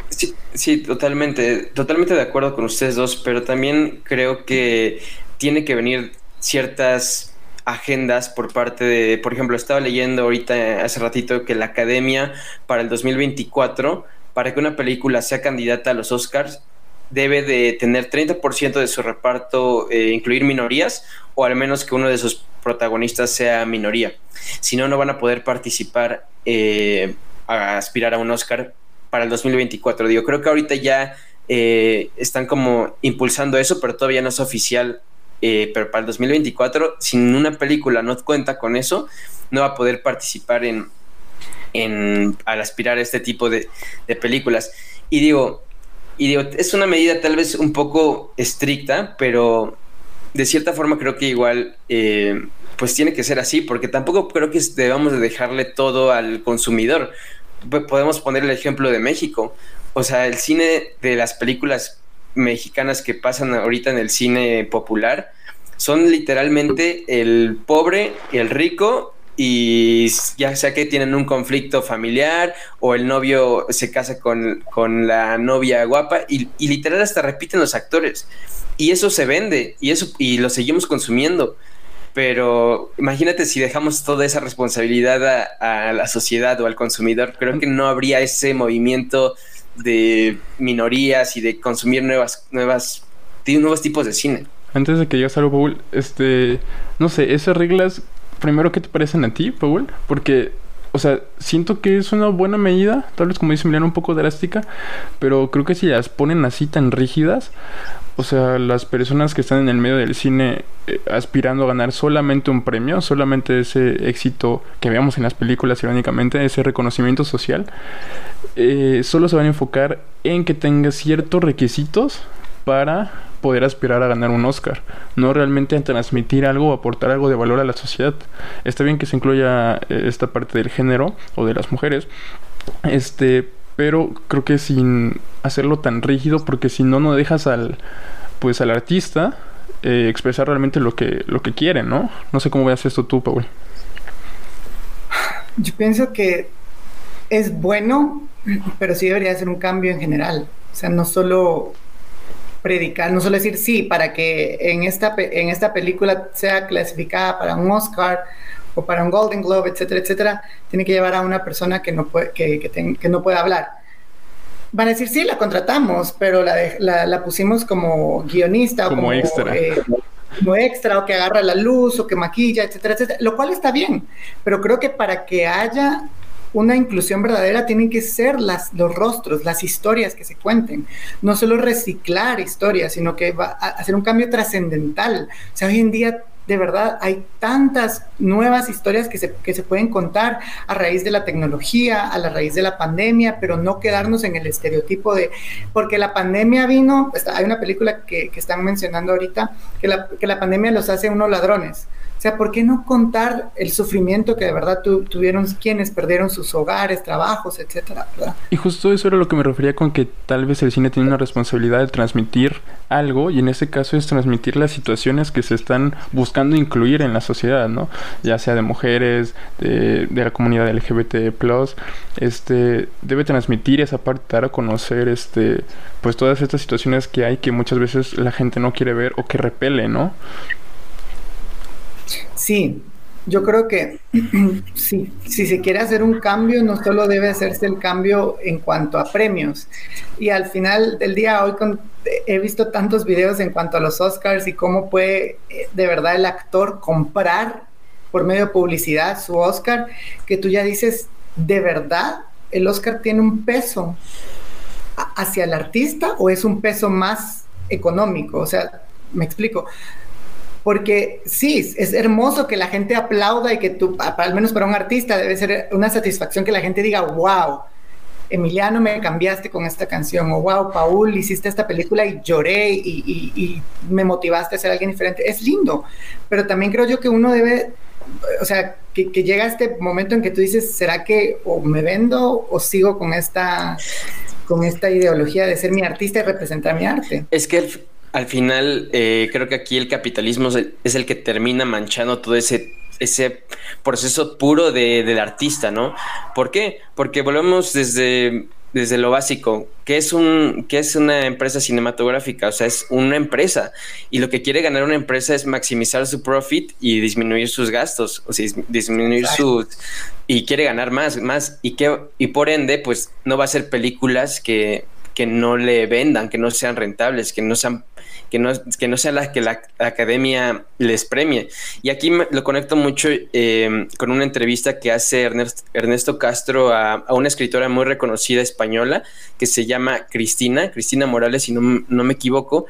sí, sí, totalmente, totalmente de acuerdo con ustedes dos, pero también creo que tiene que venir ciertas agendas por parte de, por ejemplo, estaba leyendo ahorita hace ratito que la Academia para el 2024, para que una película sea candidata a los Oscars, debe de tener 30% de su reparto eh, incluir minorías o al menos que uno de sus protagonistas sea minoría. Si no, no van a poder participar eh, a aspirar a un Oscar para el 2024. Digo, creo que ahorita ya eh, están como impulsando eso, pero todavía no es oficial eh, pero para el 2024, si una película no cuenta con eso, no va a poder participar en, al aspirar a este tipo de, películas. Y digo, Y es una medida tal vez un poco estricta, pero de cierta forma creo que igual eh, pues tiene que ser así, porque tampoco creo que debamos de dejarle todo al consumidor. podemos poner el ejemplo de México. O sea, el cine de las películas mexicanas que pasan ahorita en el cine popular son literalmente el pobre y el rico y ya sea que tienen un conflicto familiar o el novio se casa con, la novia guapa y, y, literal hasta repiten los actores. Y eso se vende y eso y lo seguimos consumiendo. Pero imagínate si dejamos toda esa responsabilidad a la sociedad o al consumidor creo que no habría ese movimiento de minorías y de consumir nuevas nuevas nuevos tipos de cine
antes de que llegues a Paul, este, no sé, esas reglas primero, ¿qué te parecen a ti, Paul? Porque, o sea, siento que es una buena medida, tal vez como dice Emiliano, un poco drástica, pero creo que si las ponen así tan rígidas, o sea, las personas que están en el medio del cine eh, aspirando a ganar solamente un premio, solamente ese éxito que veamos en las películas, irónicamente, ese reconocimiento social, eh, solo se van a enfocar en que tenga ciertos requisitos para poder aspirar a ganar un Oscar, no realmente a transmitir algo o aportar algo de valor a la sociedad. Está bien que se incluya eh, esta parte del género o de las mujeres, este, pero creo que sin hacerlo tan rígido, porque si no, no dejas al, pues al artista eh, expresar realmente lo que, lo que quiere, ¿no? No sé cómo veas esto tú, Paul.
Yo pienso que es bueno, pero sí debería ser un cambio en general. O sea, no solo predicar, no solo decir sí, para que en esta, en esta película sea clasificada para un Oscar o para un Golden Globe, etcétera, etcétera, tiene que llevar a una persona que no puede, que, que, no puede hablar. Van a decir, sí, la contratamos, pero la, la, la pusimos como guionista
como,
como
extra.
Eh, como extra o que agarra la luz o que maquilla, etcétera, etcétera, lo cual está bien, pero creo que para que haya una inclusión verdadera tienen que ser las, los rostros, las historias que se cuenten. No solo reciclar historias, sino que va a hacer un cambio trascendental. O sea, hoy en día de verdad hay tantas nuevas historias que se, que se, pueden contar a raíz de la tecnología, a la raíz de la pandemia, pero no quedarnos en el estereotipo de, porque la pandemia vino, pues, hay una película que, que están mencionando ahorita, que la, que la pandemia los hace unos ladrones. O sea, ¿por qué no contar el sufrimiento que de verdad tuvieron quienes perdieron sus hogares, trabajos, etcétera?
Y justo eso era lo que me refería con que tal vez el cine tiene una responsabilidad de transmitir algo y en este caso es transmitir las situaciones que se están buscando incluir en la sociedad, ¿no? Ya sea de mujeres, de, de la comunidad LGBT+, este, debe transmitir esa parte, dar a conocer, este, pues todas estas situaciones que hay que muchas veces la gente no quiere ver o que repele, ¿no?
Sí, yo creo que <clears throat> si, si se quiere hacer un cambio, no solo debe hacerse el cambio en cuanto a premios. Y al final del día, hoy he visto tantos videos en cuanto a los Oscars y cómo puede eh, de verdad el actor comprar por medio de publicidad su Oscar, que tú ya dices, de verdad, el Oscar tiene un peso hacia el artista o es un peso más económico. O sea, me explico porque sí, es hermoso que la gente aplauda y que tú, al menos para un artista, debe ser una satisfacción que la gente diga, wow, Emiliano, me cambiaste con esta canción, o wow, Paul, hiciste esta película y lloré y, me motivaste a ser alguien diferente. Es lindo, pero también creo yo que uno debe, o sea, que, que llega este momento en que tú dices, ¿será que o me vendo o sigo con esta, con esta ideología de ser mi artista y representar mi arte?
Es que el al final eh, creo que aquí el capitalismo es el que termina manchando todo ese, ese proceso puro de, del artista, ¿no? ¿Por qué? Porque volvemos desde, desde lo básico, que es, un, que es una empresa cinematográfica, o sea, es una empresa. Y lo que quiere ganar una empresa es maximizar su profit y disminuir sus gastos, o sea, disminuir sus... y quiere ganar más, más, y, que, y por ende, pues no va a ser películas que que no le vendan, que no sean rentables, que no sean que no, que no sea la que la, academia les premie. Y aquí lo conecto mucho em, con una entrevista que hace Ernesto, Castro a, una escritora muy reconocida española que se llama Cristina, Cristina Morales, si no, no me equivoco,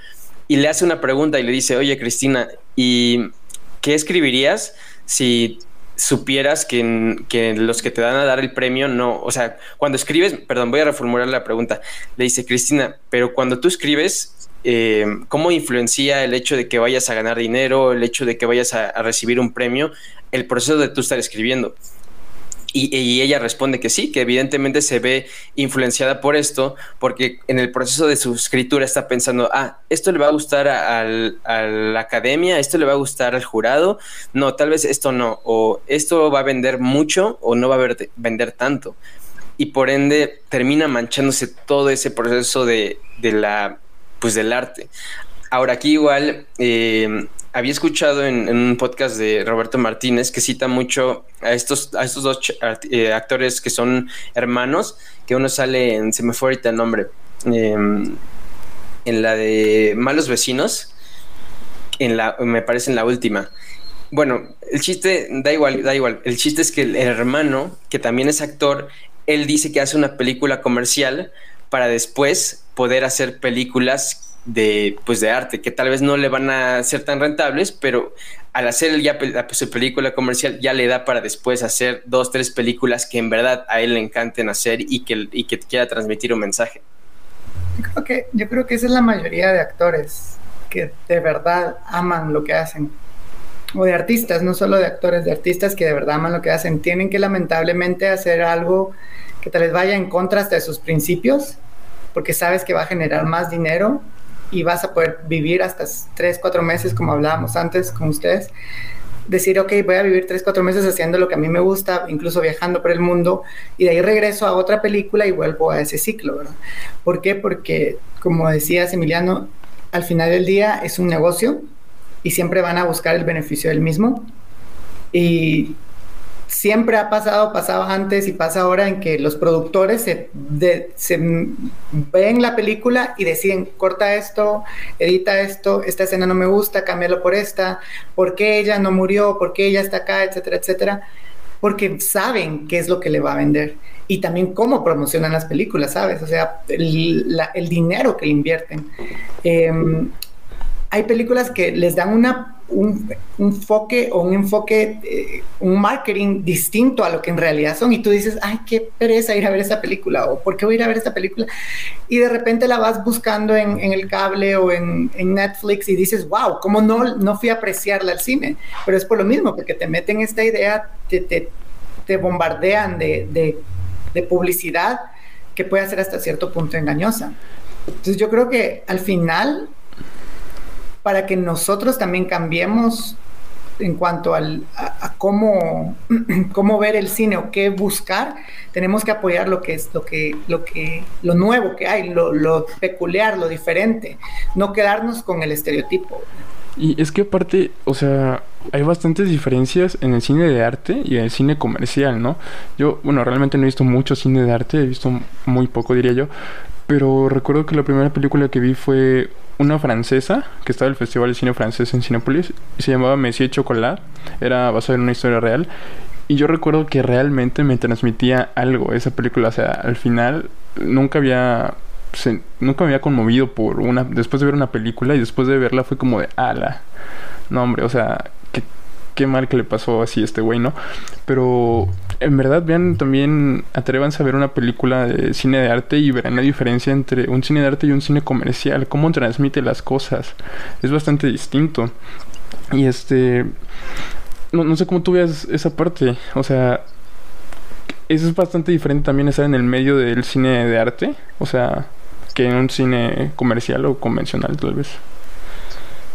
y le hace una pregunta y le dice, oye Cristina, ¿y qué escribirías si supieras que, que, los que te dan a dar el premio no, o sea, cuando escribes, perdón, voy a reformular la pregunta, le dice Cristina, pero cuando tú escribes, eh, ¿cómo influencia el hecho de que vayas a ganar dinero, el hecho de que vayas a, a recibir un premio, el proceso de tú estar escribiendo? Y, ella responde que sí, que evidentemente se ve influenciada por esto, porque en el proceso de su escritura está pensando, ah, esto le va a gustar a, la academia, esto le va a gustar al jurado, no, tal vez esto no, o esto va a vender mucho o no va a vender tanto. Y por ende termina manchándose todo ese proceso de, la, pues del arte. Ahora aquí igual eh, había escuchado en, un podcast de Roberto Martínez que cita mucho a estos, a estos dos eh, actores que son hermanos, que uno sale en, se me fue ahorita el nombre, em, en la de Malos Vecinos, en la, me parece en la última. Bueno, el chiste, da igual, da igual, el chiste es que el hermano, que también es actor, él dice que hace una película comercial para después poder hacer películas de, pues de arte, que tal vez no le van a ser tan rentables, pero al hacer ya la, su película comercial ya le da para después hacer dos, tres películas que en verdad a él le encanten hacer y que, y que quiera transmitir un mensaje.
Yo creo, que, yo creo que esa es la mayoría de actores que de verdad aman lo que hacen. O de artistas, no solo de actores, de artistas que de verdad aman lo que hacen. Tienen que lamentablemente hacer algo que tal vez vaya en contra de sus principios, porque sabes que va a generar más dinero y vas a poder vivir hasta tres, cuatro meses, como hablábamos antes con ustedes. Decir, ok, voy a vivir tres, cuatro meses haciendo lo que a mí me gusta, incluso viajando por el mundo, y de ahí regreso a otra película y vuelvo a ese ciclo, ¿verdad? ¿Por qué? Porque, como decías, Emiliano, al final del día es un negocio y siempre van a buscar el beneficio del mismo. Y siempre ha pasado, pasaba antes y pasa ahora en que los productores se, ven la película y deciden, corta esto, edita esto, esta escena no me gusta, cámbialo por esta, por qué ella no murió, por qué ella está acá, etcétera, etcétera, porque saben qué es lo que le va a vender y también cómo promocionan las películas, ¿sabes? O sea, el, dinero que invierten. Em, hay películas que les dan una, un, enfoque o un enfoque, eh, un marketing distinto a lo que en realidad son. Y tú dices, ay, qué pereza ir a ver esa película o por qué voy a ir a ver esa película. Y de repente la vas buscando en, el cable o en, Netflix y dices, wow, ¿cómo no, no fui a apreciarla al cine? Pero es por lo mismo, porque te meten esta idea, te, te, bombardean de, de publicidad que puede ser hasta cierto punto engañosa. Entonces yo creo que al final para que nosotros también cambiemos en cuanto al, a, cómo, <clears throat> cómo ver el cine o qué buscar, tenemos que apoyar lo que es lo que, lo que, lo nuevo que hay, lo, lo peculiar, lo diferente, no quedarnos con el estereotipo.
Y es que aparte, o sea, hay bastantes diferencias en el cine de arte y en el cine comercial, ¿no? Yo, bueno, realmente no he visto mucho cine de arte, he visto muy poco, diría yo, pero recuerdo que la primera película que vi fue una francesa que estaba en el Festival de Cine Francés en Cinepolis se llamaba Messier Chocolat. Era basada en una historia real. Y yo recuerdo que realmente me transmitía algo esa película. O sea, al final nunca había. nunca me había conmovido por una. Después de ver una película y después de verla fue como de ala. No, hombre, o sea, qué, qué mal que le pasó así a este güey, ¿no? Pero en verdad vean también, atrévanse a ver una película de cine de arte y verán la diferencia entre un cine de arte y un cine comercial, cómo transmite las cosas. Es bastante distinto. Y este, no, no sé cómo tú veas esa parte, o sea, eso es bastante diferente también estar en el medio del cine de arte, o sea, que en un cine comercial o convencional tal vez.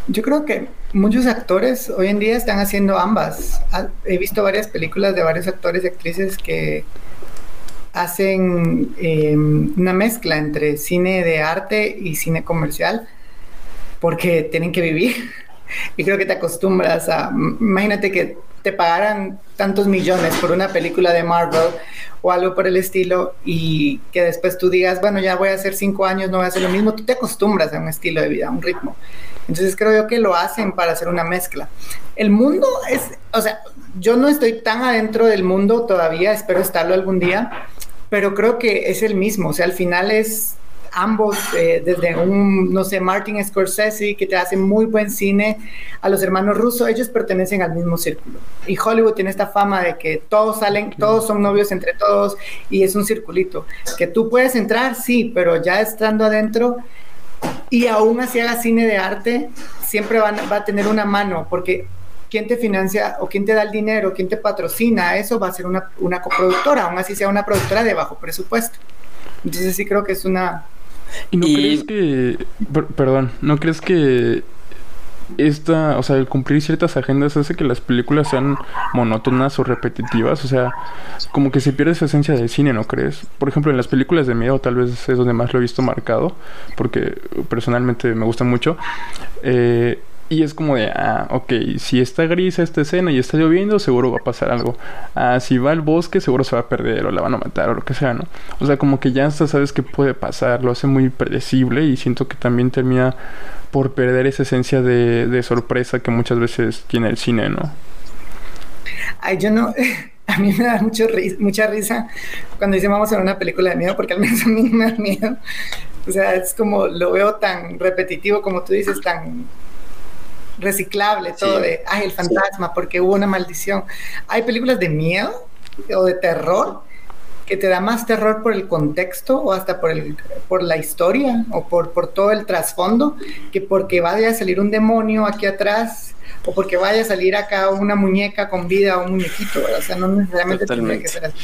Yo creo que muchos actores hoy en día están haciendo ambas. He visto varias películas de varios actores y actrices que hacen em, una mezcla entre cine de arte y cine comercial porque tienen que vivir. <laughs> Y creo que te acostumbras a, imagínate que te pagaran tantos millones por una película de Marvel o algo por el estilo y que después tú digas, bueno, ya voy a hacer cinco años, no voy a hacer lo mismo, tú te acostumbras a un estilo de vida, a un ritmo. Entonces creo yo que lo hacen para hacer una mezcla. El mundo es, o sea, yo no estoy tan adentro del mundo todavía, espero estarlo algún día, pero creo que es el mismo, o sea, al final es ambos, eh, desde un, no sé, Martin Scorsese, que te hace muy buen cine, a los hermanos rusos, ellos pertenecen al mismo círculo. Y Hollywood tiene esta fama de que todos salen, todos son novios entre todos y es un circulito. Que tú puedes entrar, sí, pero ya estando adentro y aún así haga cine de arte, siempre va a tener una mano, porque quién te financia o quién te da el dinero, quién te patrocina, eso va a ser una, una coproductora, aún así sea una productora de bajo presupuesto. Entonces sí creo que es una...
¿Y no crees que... Perdón, ¿no crees que esta, o sea, el cumplir ciertas agendas hace que las películas sean monótonas o repetitivas, o sea, como que se pierde esa esencia del cine, ¿no crees? Por ejemplo, en las películas de miedo tal vez es donde más lo he visto marcado, porque personalmente me gusta mucho. Eh, y es como de, ah, ok, si está gris esta escena y está lloviendo, seguro va a pasar algo. Ah, si va al bosque, seguro se va a perder o la van a matar o lo que sea, ¿no? O sea, como que ya hasta sabes qué puede pasar, lo hace muy predecible y siento que también termina por perder esa esencia de, de sorpresa que muchas veces tiene el cine, ¿no?
Ay, yo no, <laughs> a mí me da mucho mucha risa cuando dicen vamos a ver una película de miedo, porque al menos a mí me da miedo. O sea, es como lo veo tan repetitivo como tú dices, tan reciclable, todo de, ay, el fantasma, porque hubo una maldición. Hay películas de miedo o de terror que te da más terror por el contexto o hasta por, el, por la historia o por, por todo el trasfondo que porque vaya a salir un demonio aquí atrás o porque vaya a salir acá una muñeca con vida o un muñequito, o sea, no necesariamente tiene que ser así.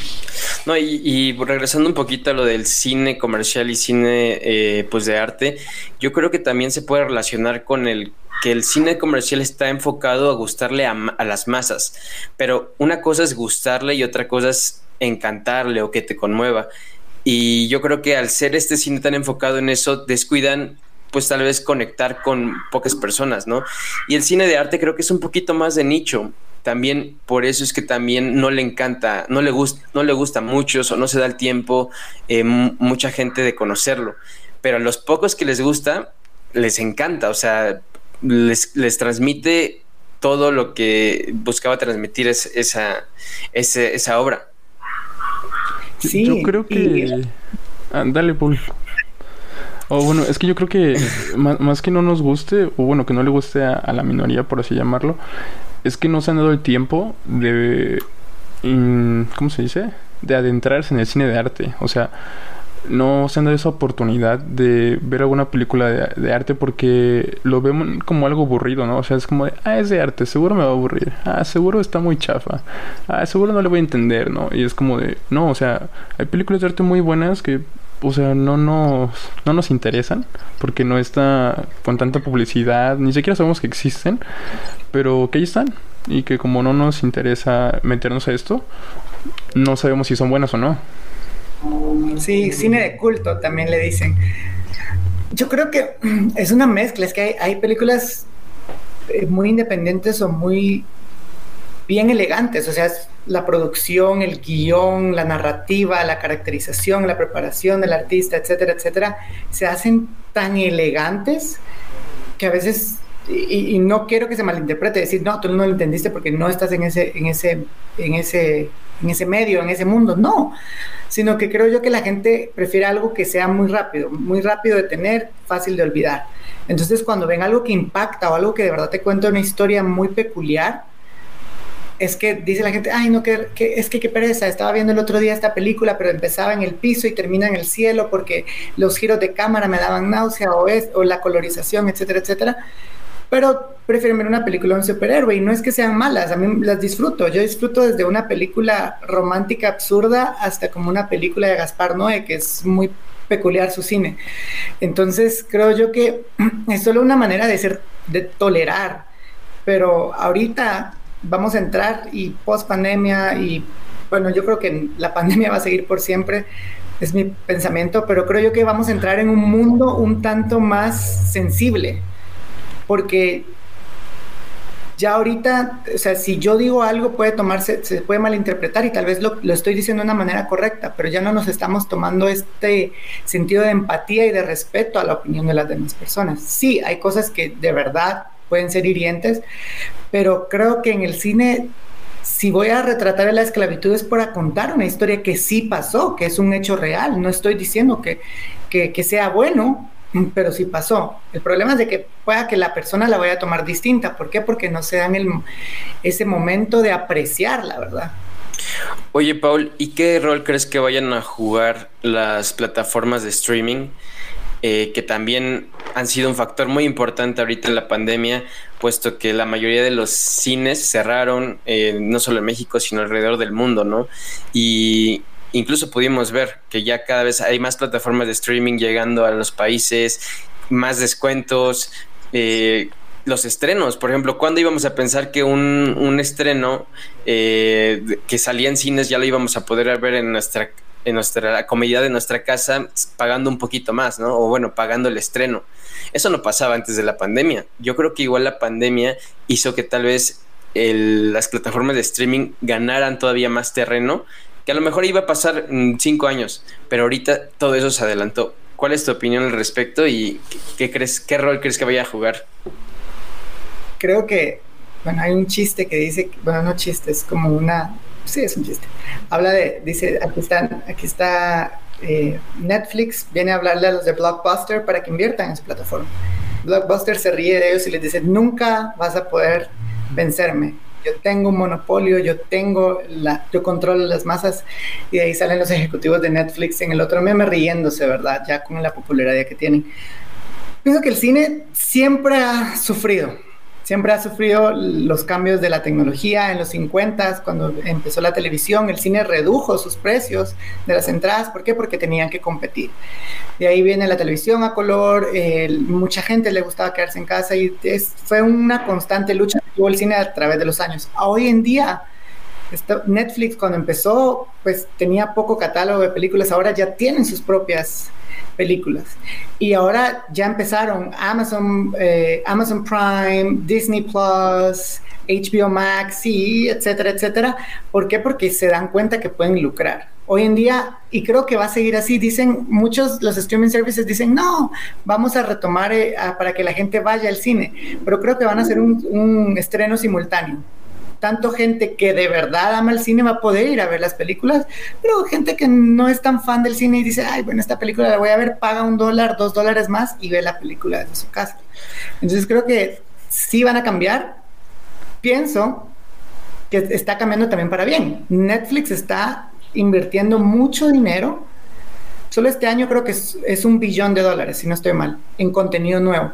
No, y, regresando un poquito a lo del cine comercial y cine eh, pues de arte, yo creo que también se puede relacionar con el que el cine comercial está enfocado a gustarle a, las masas, pero una cosa es gustarle y otra cosa es encantarle o que te conmueva. Y yo creo que al ser este cine tan enfocado en eso, descuidan pues tal vez conectar con pocas personas, ¿no? Y el cine de arte creo que es un poquito más de nicho. También por eso es que también no le encanta, no le gusta, no le gusta a muchos o no se da el tiempo eh, mucha gente de conocerlo. Pero a los pocos que les gusta, les encanta. O sea, les, les transmite todo lo que buscaba transmitir esa, esa obra.
Sí, yo creo que... Ah, dale, Paul. O bueno, es que yo creo que más, que no nos guste, o bueno, que no le guste a, la minoría, por así llamarlo, es que no se han dado el tiempo de... ¿Cómo se dice? De adentrarse en el cine de arte. O sea, no se han dado esa oportunidad de ver alguna película de, arte porque lo vemos como algo aburrido, ¿no? O sea, es como de, ah, es de arte, seguro me va a aburrir. Ah, seguro está muy chafa. Ah, seguro no le voy a entender, ¿no? Y es como de, no, o sea, hay películas de arte muy buenas que, o sea, no nos, no nos interesan porque no está con tanta publicidad, ni siquiera sabemos que existen, pero que ahí están. Y que como no nos interesa meternos a esto, no sabemos si son buenas o no.
Sí, cine de culto también le dicen. Yo creo que es una mezcla, es que hay, películas eh, muy independientes o muy bien elegantes, o sea, la producción, el guion, la narrativa, la caracterización, la preparación del artista, etcétera, etcétera, se hacen tan elegantes que a veces y, no quiero que se malinterprete, decir, no, tú no lo entendiste porque no estás en ese, en ese, en ese, en ese medio, en ese mundo, no, sino que creo yo que la gente prefiere algo que sea muy rápido, muy rápido de tener, fácil de olvidar. Entonces, cuando ven algo que impacta o algo que de verdad te cuenta una historia muy peculiar, es que dice la gente, ay, no, que, es que qué pereza, estaba viendo el otro día esta película, pero empezaba en el piso y termina en el cielo porque los giros de cámara me daban náusea o, es, o la colorización, etcétera, etcétera pero prefieren ver una película de un superhéroe y no es que sean malas, a mí las disfruto. Yo disfruto desde una película romántica absurda hasta como una película de Gaspar Noé, que es muy peculiar su cine. Entonces creo yo que <clears throat> es solo una manera de ser, de tolerar, pero ahorita vamos a entrar y post pandemia y bueno, yo creo que la <laughs> pandemia va a seguir por siempre, es mi pensamiento, pero creo yo que vamos a entrar en un mundo un tanto más sensible porque ya ahorita, o sea, si yo digo algo puede tomarse, se puede malinterpretar y tal vez lo, estoy diciendo de una manera correcta, pero ya no nos estamos tomando este sentido de empatía y de respeto a la opinión de las demás personas. Sí, hay cosas que de verdad pueden ser hirientes, pero creo que en el cine, si voy a retratar la esclavitud es para contar una historia que sí pasó, que es un hecho real. No estoy diciendo que que, que sea bueno, pero sí pasó. El problema es de que pueda que la persona la vaya a tomar distinta. ¿Por qué? Porque no se dan el, ese momento de apreciar, la verdad.
Oye, Paul, ¿y qué rol crees que vayan a jugar las plataformas de streaming? Eh, que también han sido un factor muy importante ahorita en la pandemia, puesto que la mayoría de los cines cerraron, eh, no solo en México, sino alrededor del mundo, ¿no? Y incluso pudimos ver que ya cada vez hay más plataformas de streaming llegando a los países, más descuentos, eh, los estrenos, por ejemplo, ¿cuándo íbamos a pensar que un, un estreno eh, que salía en cines ya lo íbamos a poder ver en nuestra en nuestra comodidad de nuestra casa pagando un poquito más, ¿no? O bueno, pagando el estreno. Eso no pasaba antes de la pandemia. Yo creo que igual la pandemia hizo que tal vez el, las plataformas de streaming ganaran todavía más terreno, que a lo mejor iba a pasar en cinco años, pero ahorita todo eso se adelantó. ¿Cuál es tu opinión al respecto y qué crees, qué rol crees que vaya a jugar?
creo que, bueno, hay un chiste que dice, bueno, no chiste, es como una, sí, es un chiste. Habla de, dice, aquí, están, aquí está eh, Netflix, viene a hablarle a los de Blockbuster para que inviertan en su plataforma. Blockbuster se ríe de ellos y les dice, nunca vas a poder vencerme. Yo tengo un monopolio, yo tengo la, yo controlo las masas y de ahí salen los ejecutivos de Netflix en el otro meme riéndose, ¿verdad? Ya con la popularidad que tienen. Pienso que el cine siempre ha sufrido siempre ha sufrido los cambios de la tecnología. En los 50, cuando empezó la televisión, el cine redujo sus precios de las entradas. ¿Por qué? Porque tenían que competir. De ahí viene la televisión a color. mucha gente le gustaba quedarse en casa y fue una constante lucha que tuvo el cine a través de los años. Hoy en día, Netflix cuando empezó, pues tenía poco catálogo de películas. Ahora ya tienen sus propias películas. Y ahora ya empezaron Amazon, eh, Amazon Prime, Disney Plus, HBO Max, y etcétera, etcétera. ¿Por qué? Porque se dan cuenta que pueden lucrar. Hoy en día, y creo que va a seguir así, dicen muchos, los streaming services dicen, no, vamos a retomar eh, para que la gente vaya al cine, pero creo que van a hacer un, un estreno simultáneo tanto gente que de verdad ama el cine va a poder ir a ver las películas, pero gente que no es tan fan del cine y dice, ay, bueno, esta película la voy a ver, paga un dólar, dos dólares más y ve la película desde su casa. Entonces creo que sí van a cambiar. Pienso que está cambiando también para bien. Netflix está invirtiendo mucho dinero. Solo este año creo que es, es un billón de dólares, si no estoy mal, en contenido nuevo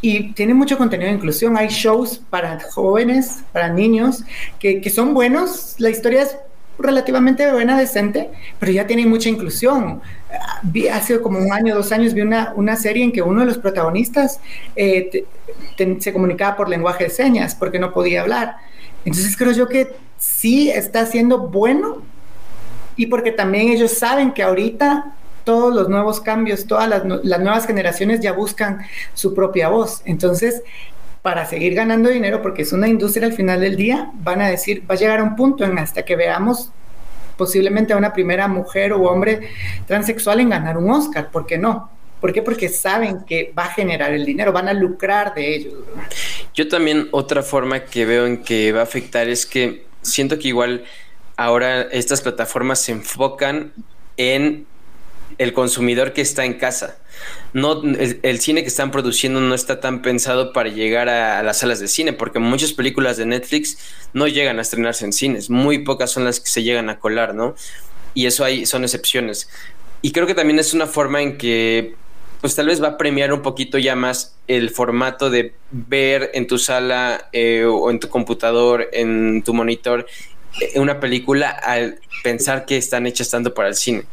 y tiene mucho contenido de inclusión. Hay shows para jóvenes, para niños, que, que, son buenos. La historia es relativamente buena, decente, pero ya tiene mucha inclusión. Vi, hace como un año, dos años, vi una, una serie en que uno de los protagonistas eh, se comunicaba por lenguaje de señas porque no podía hablar. Entonces creo yo que sí está siendo bueno y porque también ellos saben que ahorita todos los nuevos cambios, todas las, nuevas generaciones ya buscan su propia voz. Entonces, para seguir ganando dinero, porque es una industria al final del día, van a decir, va a llegar a un punto en hasta que veamos posiblemente a una primera mujer o hombre transexual en ganar un Oscar, ¿por qué no? ¿Por qué? Porque saben que va a generar el dinero, van a lucrar de ellos.
Yo también otra forma que veo en que va a afectar es que siento que igual ahora estas plataformas se enfocan en el consumidor que está en casa. No, el, cine que están produciendo no está tan pensado para llegar a, las salas de cine, porque muchas películas de Netflix no llegan a estrenarse en cines. Muy pocas son las que se llegan a colar, ¿no? Y eso hay, son excepciones. Y creo que también es una forma en que, pues tal vez va a premiar un poquito ya más el formato de ver en tu sala eh, o en tu computador, en tu monitor, una película al pensar que están hechas tanto para el cine.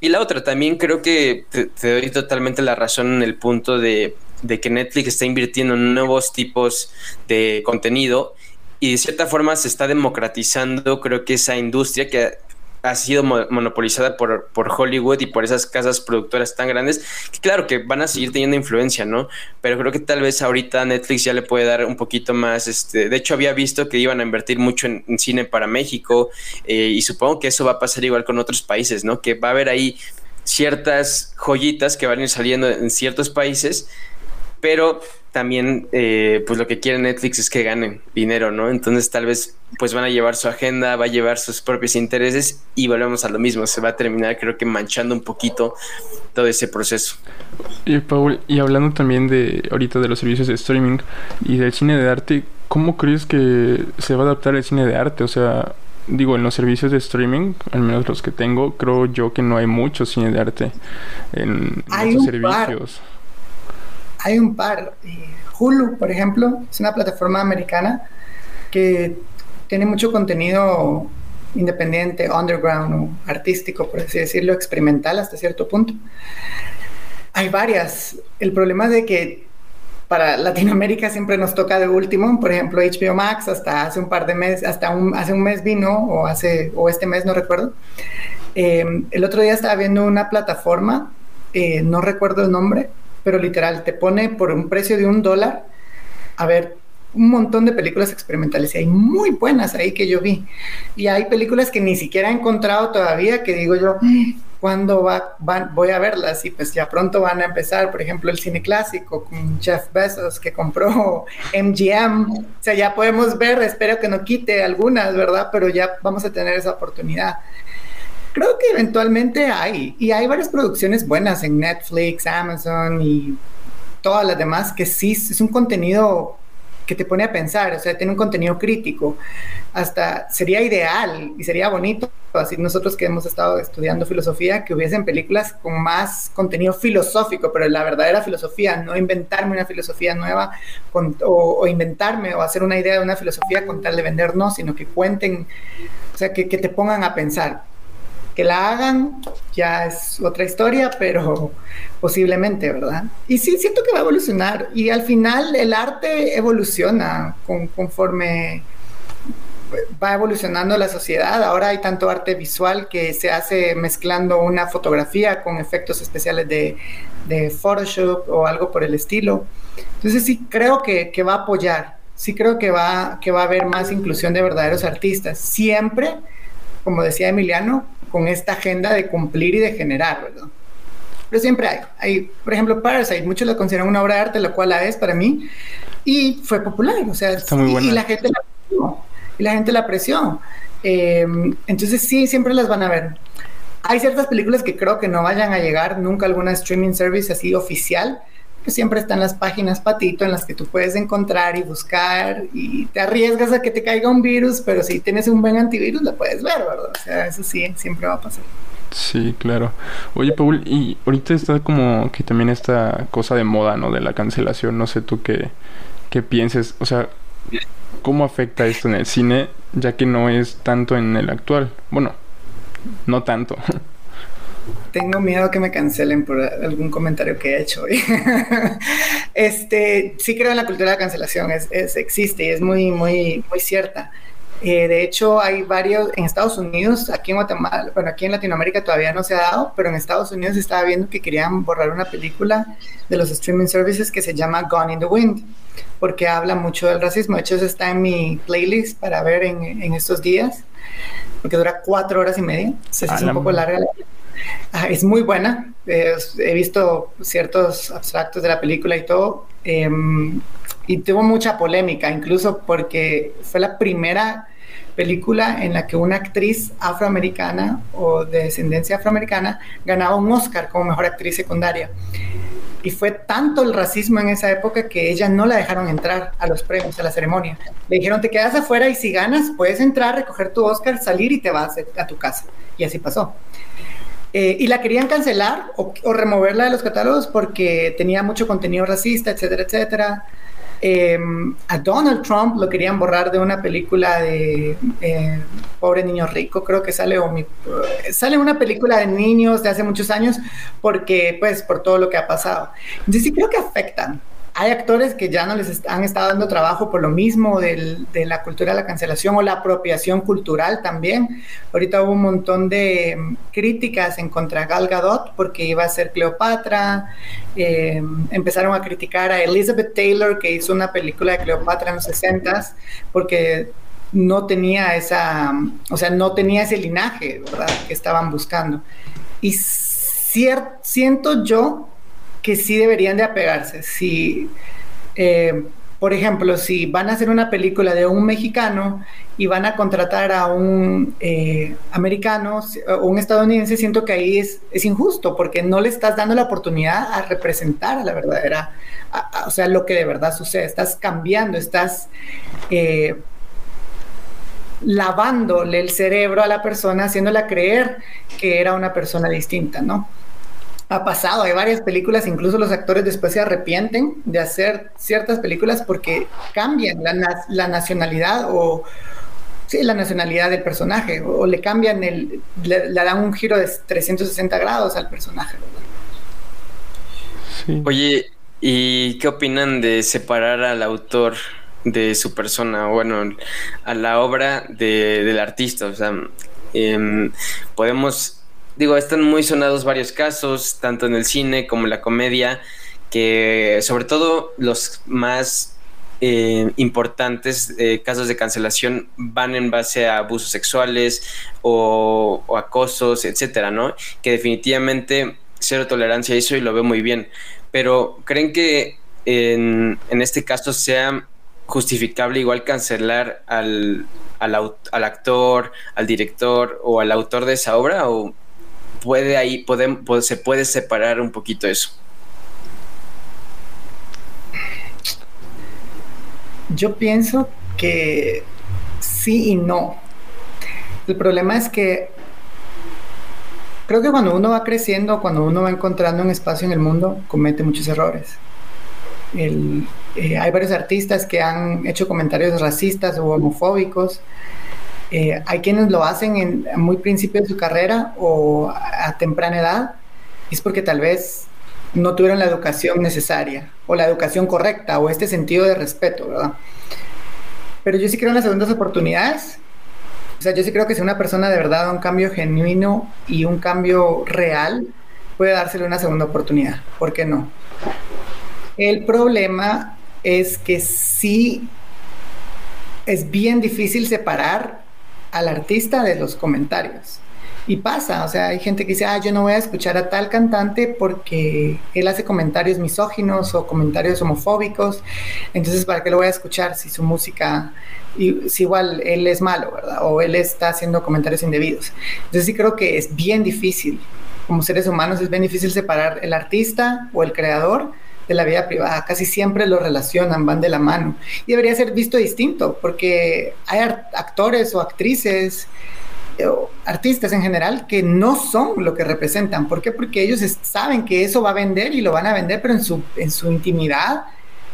Y la otra, también creo que te, doy totalmente la razón en el punto de, de, que Netflix está invirtiendo en nuevos tipos de contenido y de cierta forma se está democratizando, creo que esa industria que ha sido monopolizada por, por, Hollywood y por esas casas productoras tan grandes, que claro que van a seguir teniendo influencia, ¿no? Pero creo que tal vez ahorita Netflix ya le puede dar un poquito más, este, de hecho había visto que iban a invertir mucho en, cine para México eh, y supongo que eso va a pasar igual con otros países, ¿no? Que va a haber ahí ciertas joyitas que van a ir saliendo en ciertos países pero también eh, pues lo que quiere Netflix es que ganen dinero, ¿no? Entonces tal vez pues van a llevar su agenda, va a llevar sus propios intereses y volvemos a lo mismo, se va a terminar creo que manchando un poquito todo ese proceso.
Y Paul, y hablando también de ahorita de los servicios de streaming y del cine de arte, ¿cómo crees que se va a adaptar el cine de arte? O sea, digo, en los servicios de streaming, al menos los que tengo, creo yo que no hay mucho cine de arte en
estos servicios. Hay un par. Eh, Hulu, por ejemplo, es una plataforma americana que tiene mucho contenido independiente, underground artístico, por así decirlo, experimental hasta cierto punto. Hay varias. El problema es de que para Latinoamérica siempre nos toca de último, por ejemplo, HBO Max hasta hace un par de meses, hasta hace un mes vino o hace o este mes no recuerdo. Eh, el otro día estaba viendo una plataforma, eh, no recuerdo el nombre, pero literal te pone por un precio de un dólar a ver un montón de películas experimentales y hay muy buenas ahí que yo vi. Y hay películas que ni siquiera he encontrado todavía que digo yo, ¿cuándo va, van, voy a verlas? Y pues ya pronto van a empezar, por ejemplo, el cine clásico con Jeff Bezos que compró <laughs> MGM. O sea, ya podemos ver, espero que no quite algunas, ¿verdad? Pero ya vamos a tener esa oportunidad. Creo que eventualmente hay, y hay varias producciones buenas en Netflix, Amazon y todas las demás que sí es un contenido que te pone a pensar, o sea, tiene un contenido crítico. Hasta sería ideal y sería bonito, así nosotros que hemos estado estudiando filosofía, que hubiesen películas con más contenido filosófico, pero la verdadera filosofía, no inventarme una filosofía nueva o, inventarme o hacer una idea de una filosofía con tal de vender, no, sino que cuenten, o sea, que, que te pongan a pensar que la hagan ya es otra historia, pero posiblemente, ¿verdad? Y sí, siento que va a evolucionar y al final el arte evoluciona conforme va evolucionando la sociedad. Ahora hay tanto arte visual que se hace mezclando una fotografía con efectos especiales de, Photoshop o algo por el estilo. Entonces sí creo que, que va a apoyar, sí creo que va, que va a haber más inclusión de verdaderos artistas. Siempre, como decía Emiliano, con esta agenda de cumplir y de generar, ¿verdad? Pero siempre hay. hay por ejemplo, Parasite, muchos la consideran una obra de arte, la cual la es para mí, y fue popular, o sea, y, la gente la apreció. Y la gente la apreció. Em, entonces sí, siempre las van a ver. Hay ciertas películas que creo que no vayan a llegar nunca a alguna streaming service así oficial, siempre están las páginas patito en las que tú puedes encontrar y buscar y te arriesgas a que te caiga un virus, pero si tienes un buen antivirus la puedes ver, ¿verdad? O sea, eso sí, siempre va a pasar.
Sí, claro. Oye, Paul, y ahorita está como que también esta cosa de moda, ¿no? De la cancelación. No sé tú qué, qué pienses. O sea, ¿cómo afecta esto en el cine? Ya que no es tanto en el actual. Bueno, no tanto. <laughs>
tengo miedo que me cancelen por algún comentario que he hecho hoy. <laughs> este, sí creo en la cultura de cancelación, es, existe y es muy, muy, muy cierta. Eh, de hecho, hay varios en Estados Unidos, aquí en Guatemala, bueno, aquí en Latinoamérica todavía no se ha dado, pero en Estados Unidos estaba viendo que querían borrar una película de los streaming services que se llama Gone in the Wind, porque habla mucho del racismo. De hecho, eso está en mi playlist para ver en, en estos días, porque dura cuatro horas y media, es un poco larga la Ah, es muy buena. he visto ciertos abstractos de la película y todo. Em, y tuvo mucha polémica, incluso porque fue la primera película en la que una actriz afroamericana o de descendencia afroamericana ganaba un Oscar como mejor actriz secundaria. Y fue tanto el racismo en esa época que ella no la dejaron entrar a los premios, a la ceremonia. Le dijeron, te quedas afuera y si ganas, puedes entrar, recoger tu Oscar, salir y te vas a tu casa. Y así pasó. Eh, y la querían cancelar o, removerla de los catálogos porque tenía mucho contenido racista, etcétera, etcétera. Em, a Donald Trump lo querían borrar de una película de eh, Pobre Niño Rico, creo que sale, o mi, sale una película de niños de hace muchos años porque, pues, por todo lo que ha pasado. Entonces sí creo que afectan hay actores que ya no les han estado dando trabajo por lo mismo de la cultura de la cancelación o la apropiación cultural también. Ahorita hubo un montón de mm, críticas en contra Gal Gadot porque iba a ser Cleopatra. Eh, empezaron a criticar a Elizabeth Taylor que hizo una película de Cleopatra en los 60 porque no tenía esa, mm, o sea, no tenía ese linaje, ¿verdad? Que estaban buscando. Y siento yo que sí deberían de apegarse. Si, eh, por ejemplo, si van a hacer una película de un mexicano y van a contratar a un eh, americano o un estadounidense, siento que ahí es, injusto porque no le estás dando la oportunidad a representar a la verdadera, o sea, lo que de verdad sucede. Estás cambiando, estás eh, lavándole el cerebro a la persona, haciéndola creer que era una persona distinta, ¿no? Ha pasado, hay varias películas, incluso los actores después se arrepienten de hacer ciertas películas porque cambian la, nacionalidad o sí, la nacionalidad del personaje o, le cambian el, le, dan un giro de 360 grados al personaje.
Oye, ¿y qué opinan de separar al autor de su persona, bueno, a la obra del artista? O sea, em, podemos digo, están muy sonados varios casos, tanto en el cine como en la comedia, que sobre todo los más eh, importantes eh, casos de cancelación van en base a abusos sexuales o, acosos, etcétera, ¿no? Que definitivamente cero tolerancia a eso y lo veo muy bien. Pero ¿creen que en, este caso sea justificable igual cancelar al, al, al actor, al director o al autor de esa obra? ¿O puede ahí, se puede separar un poquito eso.
Yo pienso que sí y no. El problema es que creo que cuando uno va creciendo, cuando uno va encontrando un espacio en el mundo, comete muchos errores. Eh, hay varios artistas que han hecho comentarios racistas o homofóbicos eh, hay quienes lo hacen en muy principio de su carrera o a, temprana edad, es porque tal vez no tuvieron la educación necesaria o la educación correcta o este sentido de respeto, ¿verdad? Pero yo sí creo en las segundas oportunidades. O sea, yo sí creo que si una persona de verdad da un cambio genuino y un cambio real, puede dársele una segunda oportunidad. ¿Por qué no? El problema es que sí es bien difícil separar al artista de los comentarios. Y pasa, o sea, hay gente que dice, ah, yo no voy a escuchar a tal cantante porque él hace comentarios misóginos o comentarios homofóbicos, entonces, ¿para qué lo voy a escuchar si su música, y, si igual él es malo, ¿verdad? O él está haciendo comentarios indebidos. Entonces sí creo que es bien difícil, como seres humanos es bien difícil separar el artista o el creador de la vida privada. Casi siempre lo relacionan, van de la mano. Y debería ser visto distinto, porque hay actores o actrices eh, artistas en general que no son lo que representan. ¿Por qué? Porque ellos saben que eso va a vender y lo van a vender, pero en su, en su intimidad,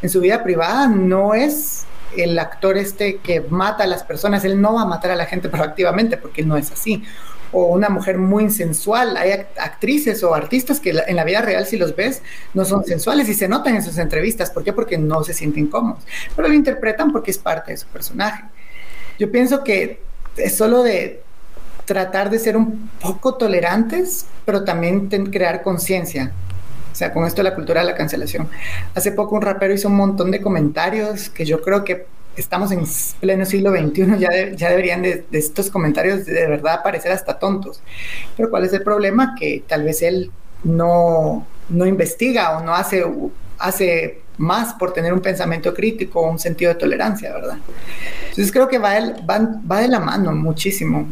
en su vida privada, no es el actor este que mata a las personas. Él no va a matar a la gente proactivamente porque no es así o una mujer muy sensual. Hay actrices o artistas que en la vida real, si los ves, no son sensuales y se notan en sus entrevistas. ¿Por qué? Porque no se sienten cómodos. Pero lo interpretan porque es parte de su personaje. Yo pienso que es solo de tratar de ser un poco tolerantes, pero también crear conciencia. O sea, con esto la cultura de la cancelación. Hace poco un rapero hizo un montón de comentarios que yo creo que estamos en pleno siglo XXI, ya, ya deberían de, estos comentarios de, verdad parecer hasta tontos. Pero ¿cuál es el problema? Que tal vez él no, no investiga o no hace, hace más por tener un pensamiento crítico o un sentido de tolerancia, ¿verdad? Entonces creo que va, va, va de la mano muchísimo,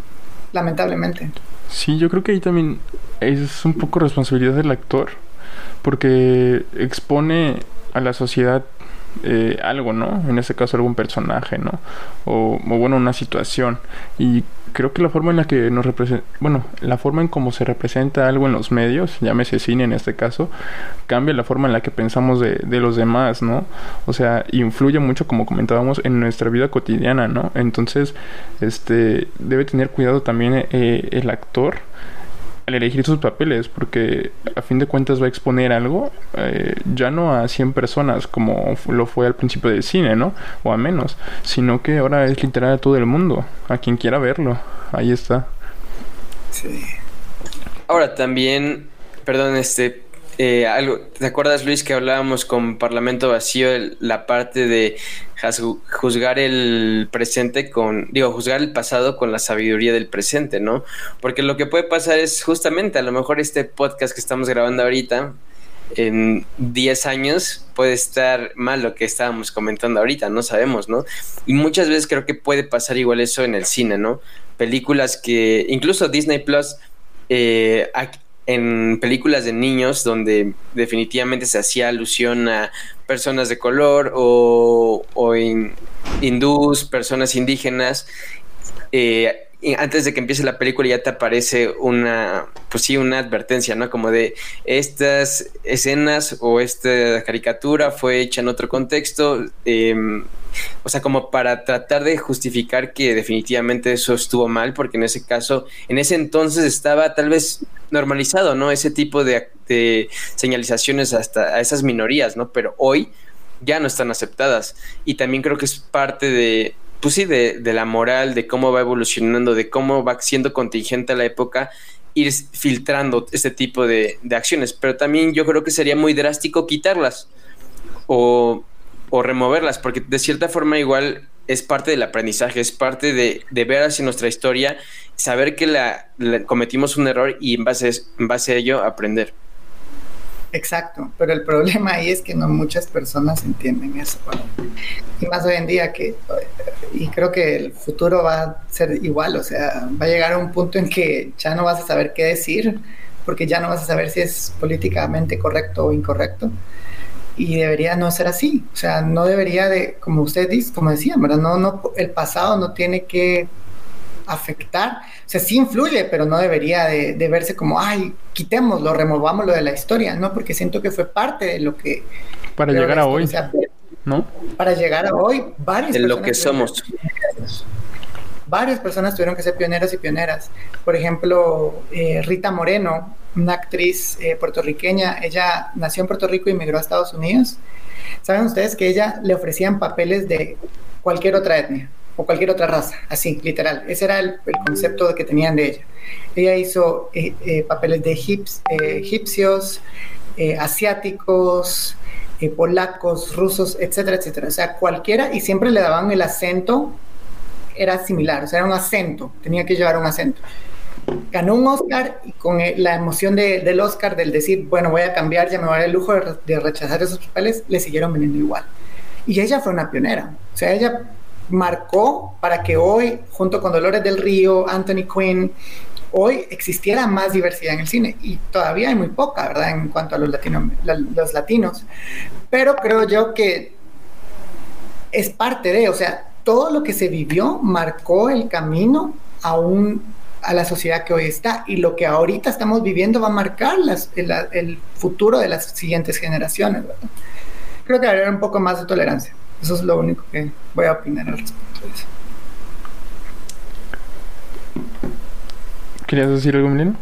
lamentablemente.
Sí, yo creo que ahí también es un poco responsabilidad del actor, porque expone a la sociedad eh, algo, ¿no? En este caso algún personaje, ¿no? O, bueno, una situación. Y creo que la forma en la que nos representa, bueno, la forma en cómo se representa algo en los medios, llámese cine en este caso, cambia la forma en la que pensamos de, de los demás, ¿no? O sea, influye mucho, como comentábamos, en nuestra vida cotidiana, ¿no? Entonces, este, debe tener cuidado también eh, el actor elegir sus papeles, porque a fin de cuentas va a exponer algo eh, ya no a 100 personas como lo fue al principio del cine, ¿no? O a menos, sino que ahora es literal a todo el mundo, a quien quiera verlo. Ahí está.
Sí. Ahora también, perdón, este, eh, algo, ¿te acuerdas Luis que hablábamos con Parlamento Vacío la parte de juzgar el presente con, digo, juzgar el pasado con la sabiduría del presente, ¿no? Porque lo que puede pasar es justamente, a lo mejor este podcast que estamos grabando ahorita, en 10 años puede estar mal lo que estábamos comentando ahorita, no sabemos, ¿no? Y muchas veces creo que puede pasar igual eso en el cine, ¿no? Películas que, incluso Disney Plus, eh, en películas de niños donde definitivamente se hacía alusión a personas de color o, o hindús, personas indígenas, eh, antes de que empiece la película ya te aparece una, pues sí, una advertencia, ¿no? Como de estas escenas o esta caricatura fue hecha en otro contexto, em, o sea, como para tratar de justificar que definitivamente eso estuvo mal, porque en ese caso, en ese entonces estaba tal vez normalizado, ¿no? Ese tipo de, de señalizaciones hasta a esas minorías, ¿no? Pero hoy ya no están aceptadas. Y también creo que es parte de, pues sí, de, la moral, de cómo va evolucionando, de cómo va siendo contingente a la época, ir filtrando este tipo de, de acciones. Pero también yo creo que sería muy drástico quitarlas o, o, removerlas, porque de cierta forma igual es parte del aprendizaje, es parte de, de ver hacia nuestra historia, saber que la, cometimos un error y en base, en base a ello aprender.
Exacto, pero el problema ahí es que no muchas personas entienden eso. y más hoy en día que, y creo que el futuro va a ser igual, o sea, va a llegar a un punto en que ya no vas a saber qué decir, porque ya no vas a saber si es políticamente correcto o incorrecto. Y debería no ser así, o sea, no debería de, como usted dice, como decía, ¿verdad? No, no, el pasado no tiene que afectar, o sea, sí influye, pero no debería de, de, verse como, ay, quitémoslo, removámoslo de la historia, ¿no? Porque siento que fue parte de lo que...
Para llegar a hoy, ¿no?
Para llegar a hoy, varias...
De lo que somos.
Varias personas tuvieron que ser pioneros y pioneras. Por ejemplo, eh, Rita Moreno, una actriz eh, puertorriqueña, ella nació en Puerto Rico y emigró a Estados Unidos. ¿Saben ustedes que ella le ofrecían papeles de cualquier otra etnia? o cualquier otra raza, así, literal. Ese era el, el concepto que tenían de ella. Ella hizo eh, eh, papeles de eh, egipcios, asiáticos, polacos, rusos, etcétera, etcétera. O sea, cualquiera, y siempre le daban el acento, era similar, o sea, era un acento, tenía que llevar un acento. Ganó un Oscar y con la emoción de, del Oscar, del decir, bueno, voy a cambiar, ya me voy a dar el lujo de, de rechazar esos papeles, le siguieron veniendo igual. Y ella fue una pionera. O sea, ella marcó para que hoy, junto con Dolores del Río, Anthony Quinn, hoy existiera más diversidad en el cine y todavía hay muy poca, ¿verdad? En cuanto a los, latino, los latinos. Pero creo yo que es parte de, o sea, todo lo que se vivió marcó el camino a, un, a la sociedad que hoy está y lo que ahorita estamos viviendo va a marcar las, el, el, futuro de las siguientes generaciones, ¿verdad? Creo que habrá un poco más de tolerancia. Eso es lo único que voy a opinar al respecto de eso.
¿Querías decir algo, Milena?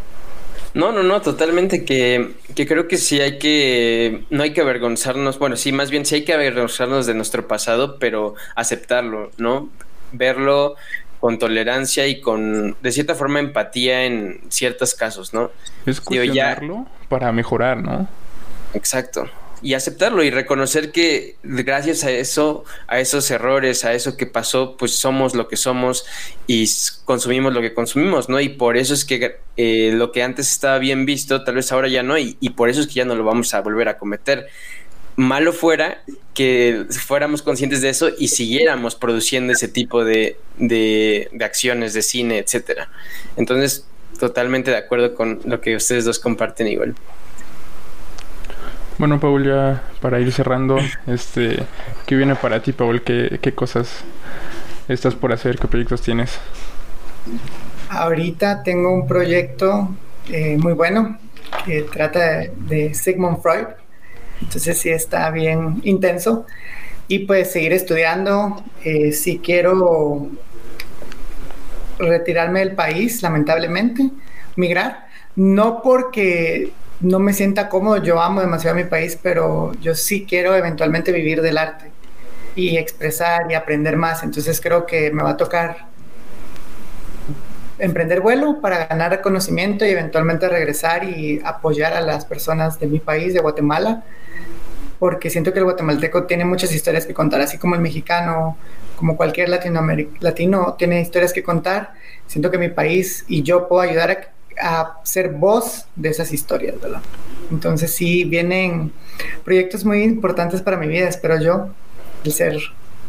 No, no, no, totalmente que, que, creo que sí hay que, no hay que avergonzarnos, bueno, sí, más bien sí hay que avergonzarnos de nuestro pasado, pero aceptarlo, ¿no? Verlo con tolerancia y con, de cierta forma, empatía en ciertos casos, ¿no?
Es cuestionarlo ya... para mejorar, ¿no?
Exacto y aceptarlo y reconocer que gracias a eso, a esos errores, a eso que pasó, pues somos lo que somos y consumimos lo que consumimos, ¿no? Y por eso es que eh, lo que antes estaba bien visto, tal vez ahora ya no, y, y, por eso es que ya no lo vamos a volver a cometer. Malo fuera que fuéramos conscientes de eso y siguiéramos produciendo ese tipo de, de, de acciones, de cine, etcétera. Entonces, totalmente de acuerdo con lo que ustedes dos comparten igual.
Bueno, Paul, ya para ir cerrando, este, ¿qué viene para ti, Paul? ¿Qué, qué cosas estás por hacer? ¿Qué proyectos tienes?
Ahorita tengo un proyecto eh, muy bueno que trata de, de, Sigmund Freud. Entonces sí está bien intenso. Y pues seguir estudiando. Eh, si quiero retirarme del país, lamentablemente, migrar. No porque no me sienta cómodo, yo amo demasiado mi país, pero yo sí quiero eventualmente vivir del arte y expresar y aprender más. Entonces creo que me va a tocar emprender vuelo para ganar reconocimiento y eventualmente regresar y apoyar a las personas de mi país, de Guatemala, porque siento que el guatemalteco tiene muchas historias que contar, así como el mexicano, como cualquier latino tiene historias que contar. Siento que mi país y yo puedo ayudar a a ser voz de esas historias, ¿verdad? Entonces sí, vienen proyectos muy importantes para mi vida, espero yo, el ser,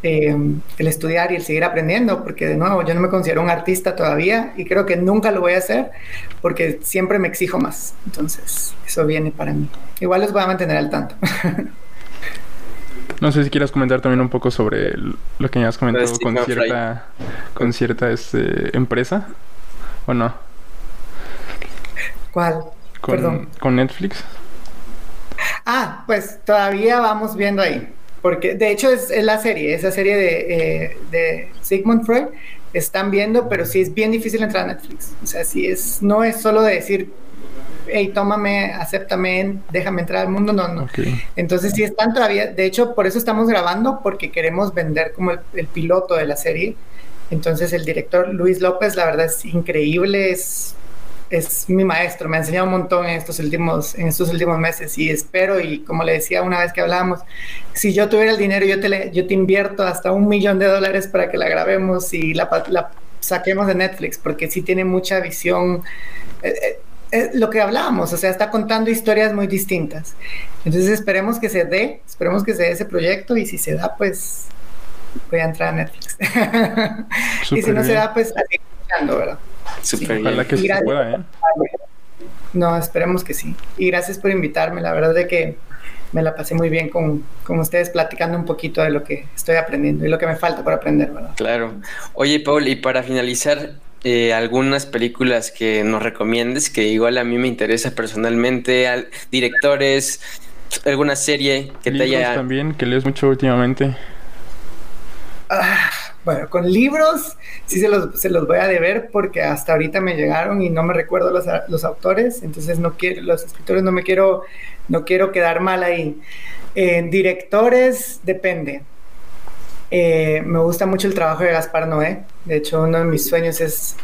eh, el estudiar y el seguir aprendiendo, porque de nuevo yo no me considero un artista todavía y creo que nunca lo voy a hacer porque siempre me exijo más. Entonces eso viene para mí. Igual los voy a mantener al tanto. <laughs>
No sé si quieras comentar también un poco sobre lo que me has comentado con cierta, con cierta este, empresa, ¿o no?
¿Cuál?
Con,
Perdón.
con Netflix.
Ah, pues todavía vamos viendo ahí. Porque de hecho es, es la serie, esa serie de, eh, de, Sigmund Freud, están viendo, pero sí es bien difícil entrar a Netflix. O sea, sí es, no es solo de decir, hey, tómame, acéptame, déjame entrar al mundo, no, no. Okay. Entonces sí están todavía, de hecho por eso estamos grabando, porque queremos vender como el, el piloto de la serie. Entonces el director Luis López, la verdad es increíble, es es mi maestro, me ha enseñado un montón en estos últimos, en estos últimos meses y espero, y como le decía una vez que hablábamos, si yo tuviera el dinero, yo te, yo te invierto hasta un millón de dólares para que la grabemos y la, la saquemos de Netflix, porque sí tiene mucha visión. Eh, eh, eh, lo que hablábamos, o sea, está contando historias muy distintas. Entonces esperemos que se dé, esperemos que se dé ese proyecto y si se da, pues voy a entrar a Netflix. <laughs> y si no se da, pues escuchando, ¿verdad?
Súper
sí. Ojalá que se pueda, ¿eh?
No, esperemos que sí. Y gracias por invitarme. La verdad es que me la pasé muy bien con, con, ustedes platicando un poquito de lo que estoy aprendiendo y lo que me falta por aprender, ¿verdad?
Claro. Oye, Paul, y para finalizar, eh, algunas películas que nos recomiendes, que igual a mí me interesa personalmente, al, directores, alguna serie que
Libros
te haya...
también, que lees mucho últimamente.
Ah, bueno, con libros sí se los, voy a deber porque hasta ahorita me llegaron y no me recuerdo los, autores, entonces no quiero, los escritores no me quiero, no quiero quedar mal ahí. Eh, directores, depende. Eh, me gusta mucho el trabajo de Gaspar Noé. De hecho, uno de mis sueños es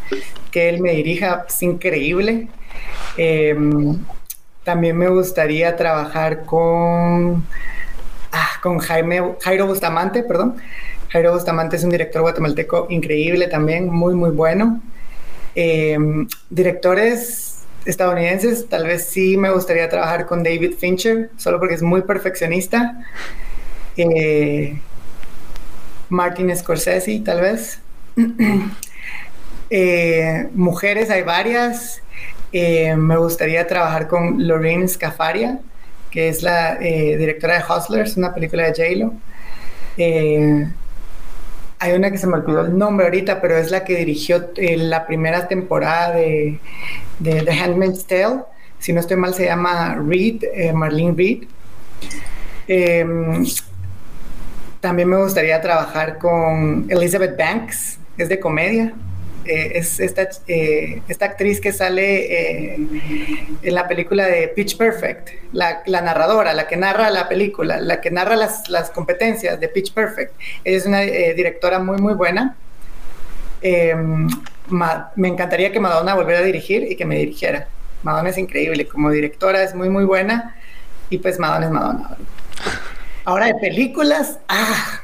que él me dirija. Es increíble. Eh, también me gustaría trabajar con, ah, con Jaime, Jairo Bustamante, perdón. Jairo Bustamante es un director guatemalteco increíble también, muy, muy bueno. Eh, directores estadounidenses, tal vez sí me gustaría trabajar con David Fincher, solo porque es muy perfeccionista. Eh, Martin Scorsese, tal vez. <clears throat> eh, mujeres hay varias. Me gustaría trabajar con Lorraine Scafaria, que es la directora de Hustlers, una película de J-Lo. Eh, hay una que se me olvidó el nombre ahorita, pero es la que dirigió la primera temporada de, The Handmaid's Tale. Si no estoy mal, se llama Reed, Marlene Reed. También me gustaría trabajar con Elizabeth Banks, es de comedia. Eh, es esta, eh, esta, actriz que sale eh, en la película de Pitch Perfect, la, narradora, la que narra la película, la que narra las, las competencias de Pitch Perfect. Ella es una directora muy, muy buena. me encantaría que Madonna volviera a dirigir y que me dirigiera. Madonna es increíble, como directora es muy, muy buena y pues Madonna es Madonna. Ahora de películas, ah,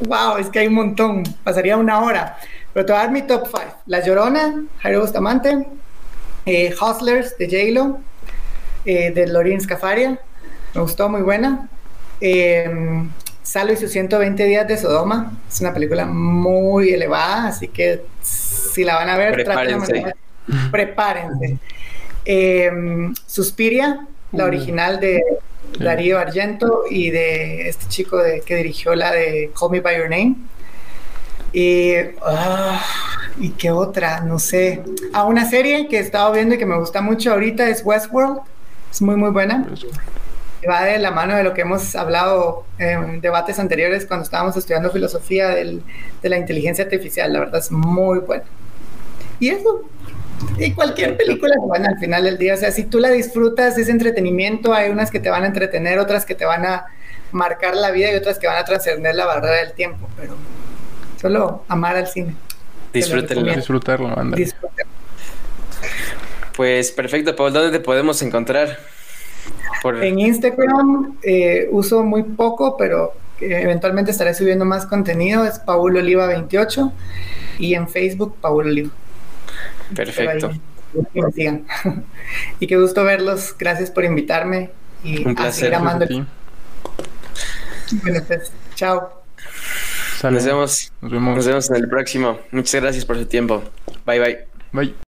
wow, es que hay un montón, pasaría una hora. Pero te voy a dar mi top 5. La Llorona, Jairo Bustamante, eh, Hustlers de J-Lo, eh, de Lorin Scafaria, me gustó, muy buena. Eh, Salo y sus 120 días de Sodoma, es una película muy elevada, así que si la van a ver,
prepárense.
prepárense. Suspiria, la original de Darío Argento y de este chico de, que dirigió la de Call Me By Your Name. Y, uh, ¿Y qué otra? No sé. Ah, una serie que he estado viendo y que me gusta mucho ahorita es Westworld. Es muy, muy buena. Va de la mano de lo que hemos hablado en debates anteriores cuando estábamos estudiando filosofía del, de la inteligencia artificial. La verdad es muy buena. Y eso, y cualquier película es buena al final del día. O sea, si tú la disfrutas, es entretenimiento. Hay unas que te van a entretener, otras que te van a marcar la vida y otras que van a trascender la barrera del tiempo. Pero solo amar al cine.
Disfrútenlo.
Disfrutarlo, anda.
Pues perfecto, Paul. ¿Dónde te podemos encontrar?
Por... En Instagram eh, uso muy poco, pero eventualmente estaré subiendo más contenido. Es Paul Oliva 28 y en Facebook Paul Oliva.
Perfecto.
que me sigan. <laughs> y qué gusto verlos. Gracias por invitarme. Y
Un placer.
A
Gracias a ti.
Bueno, pues, chao.
Sale.
Nos vemos.
Nos vemos.
Nos vemos en el próximo. Muchas gracias por su tiempo. Bye bye.
Bye.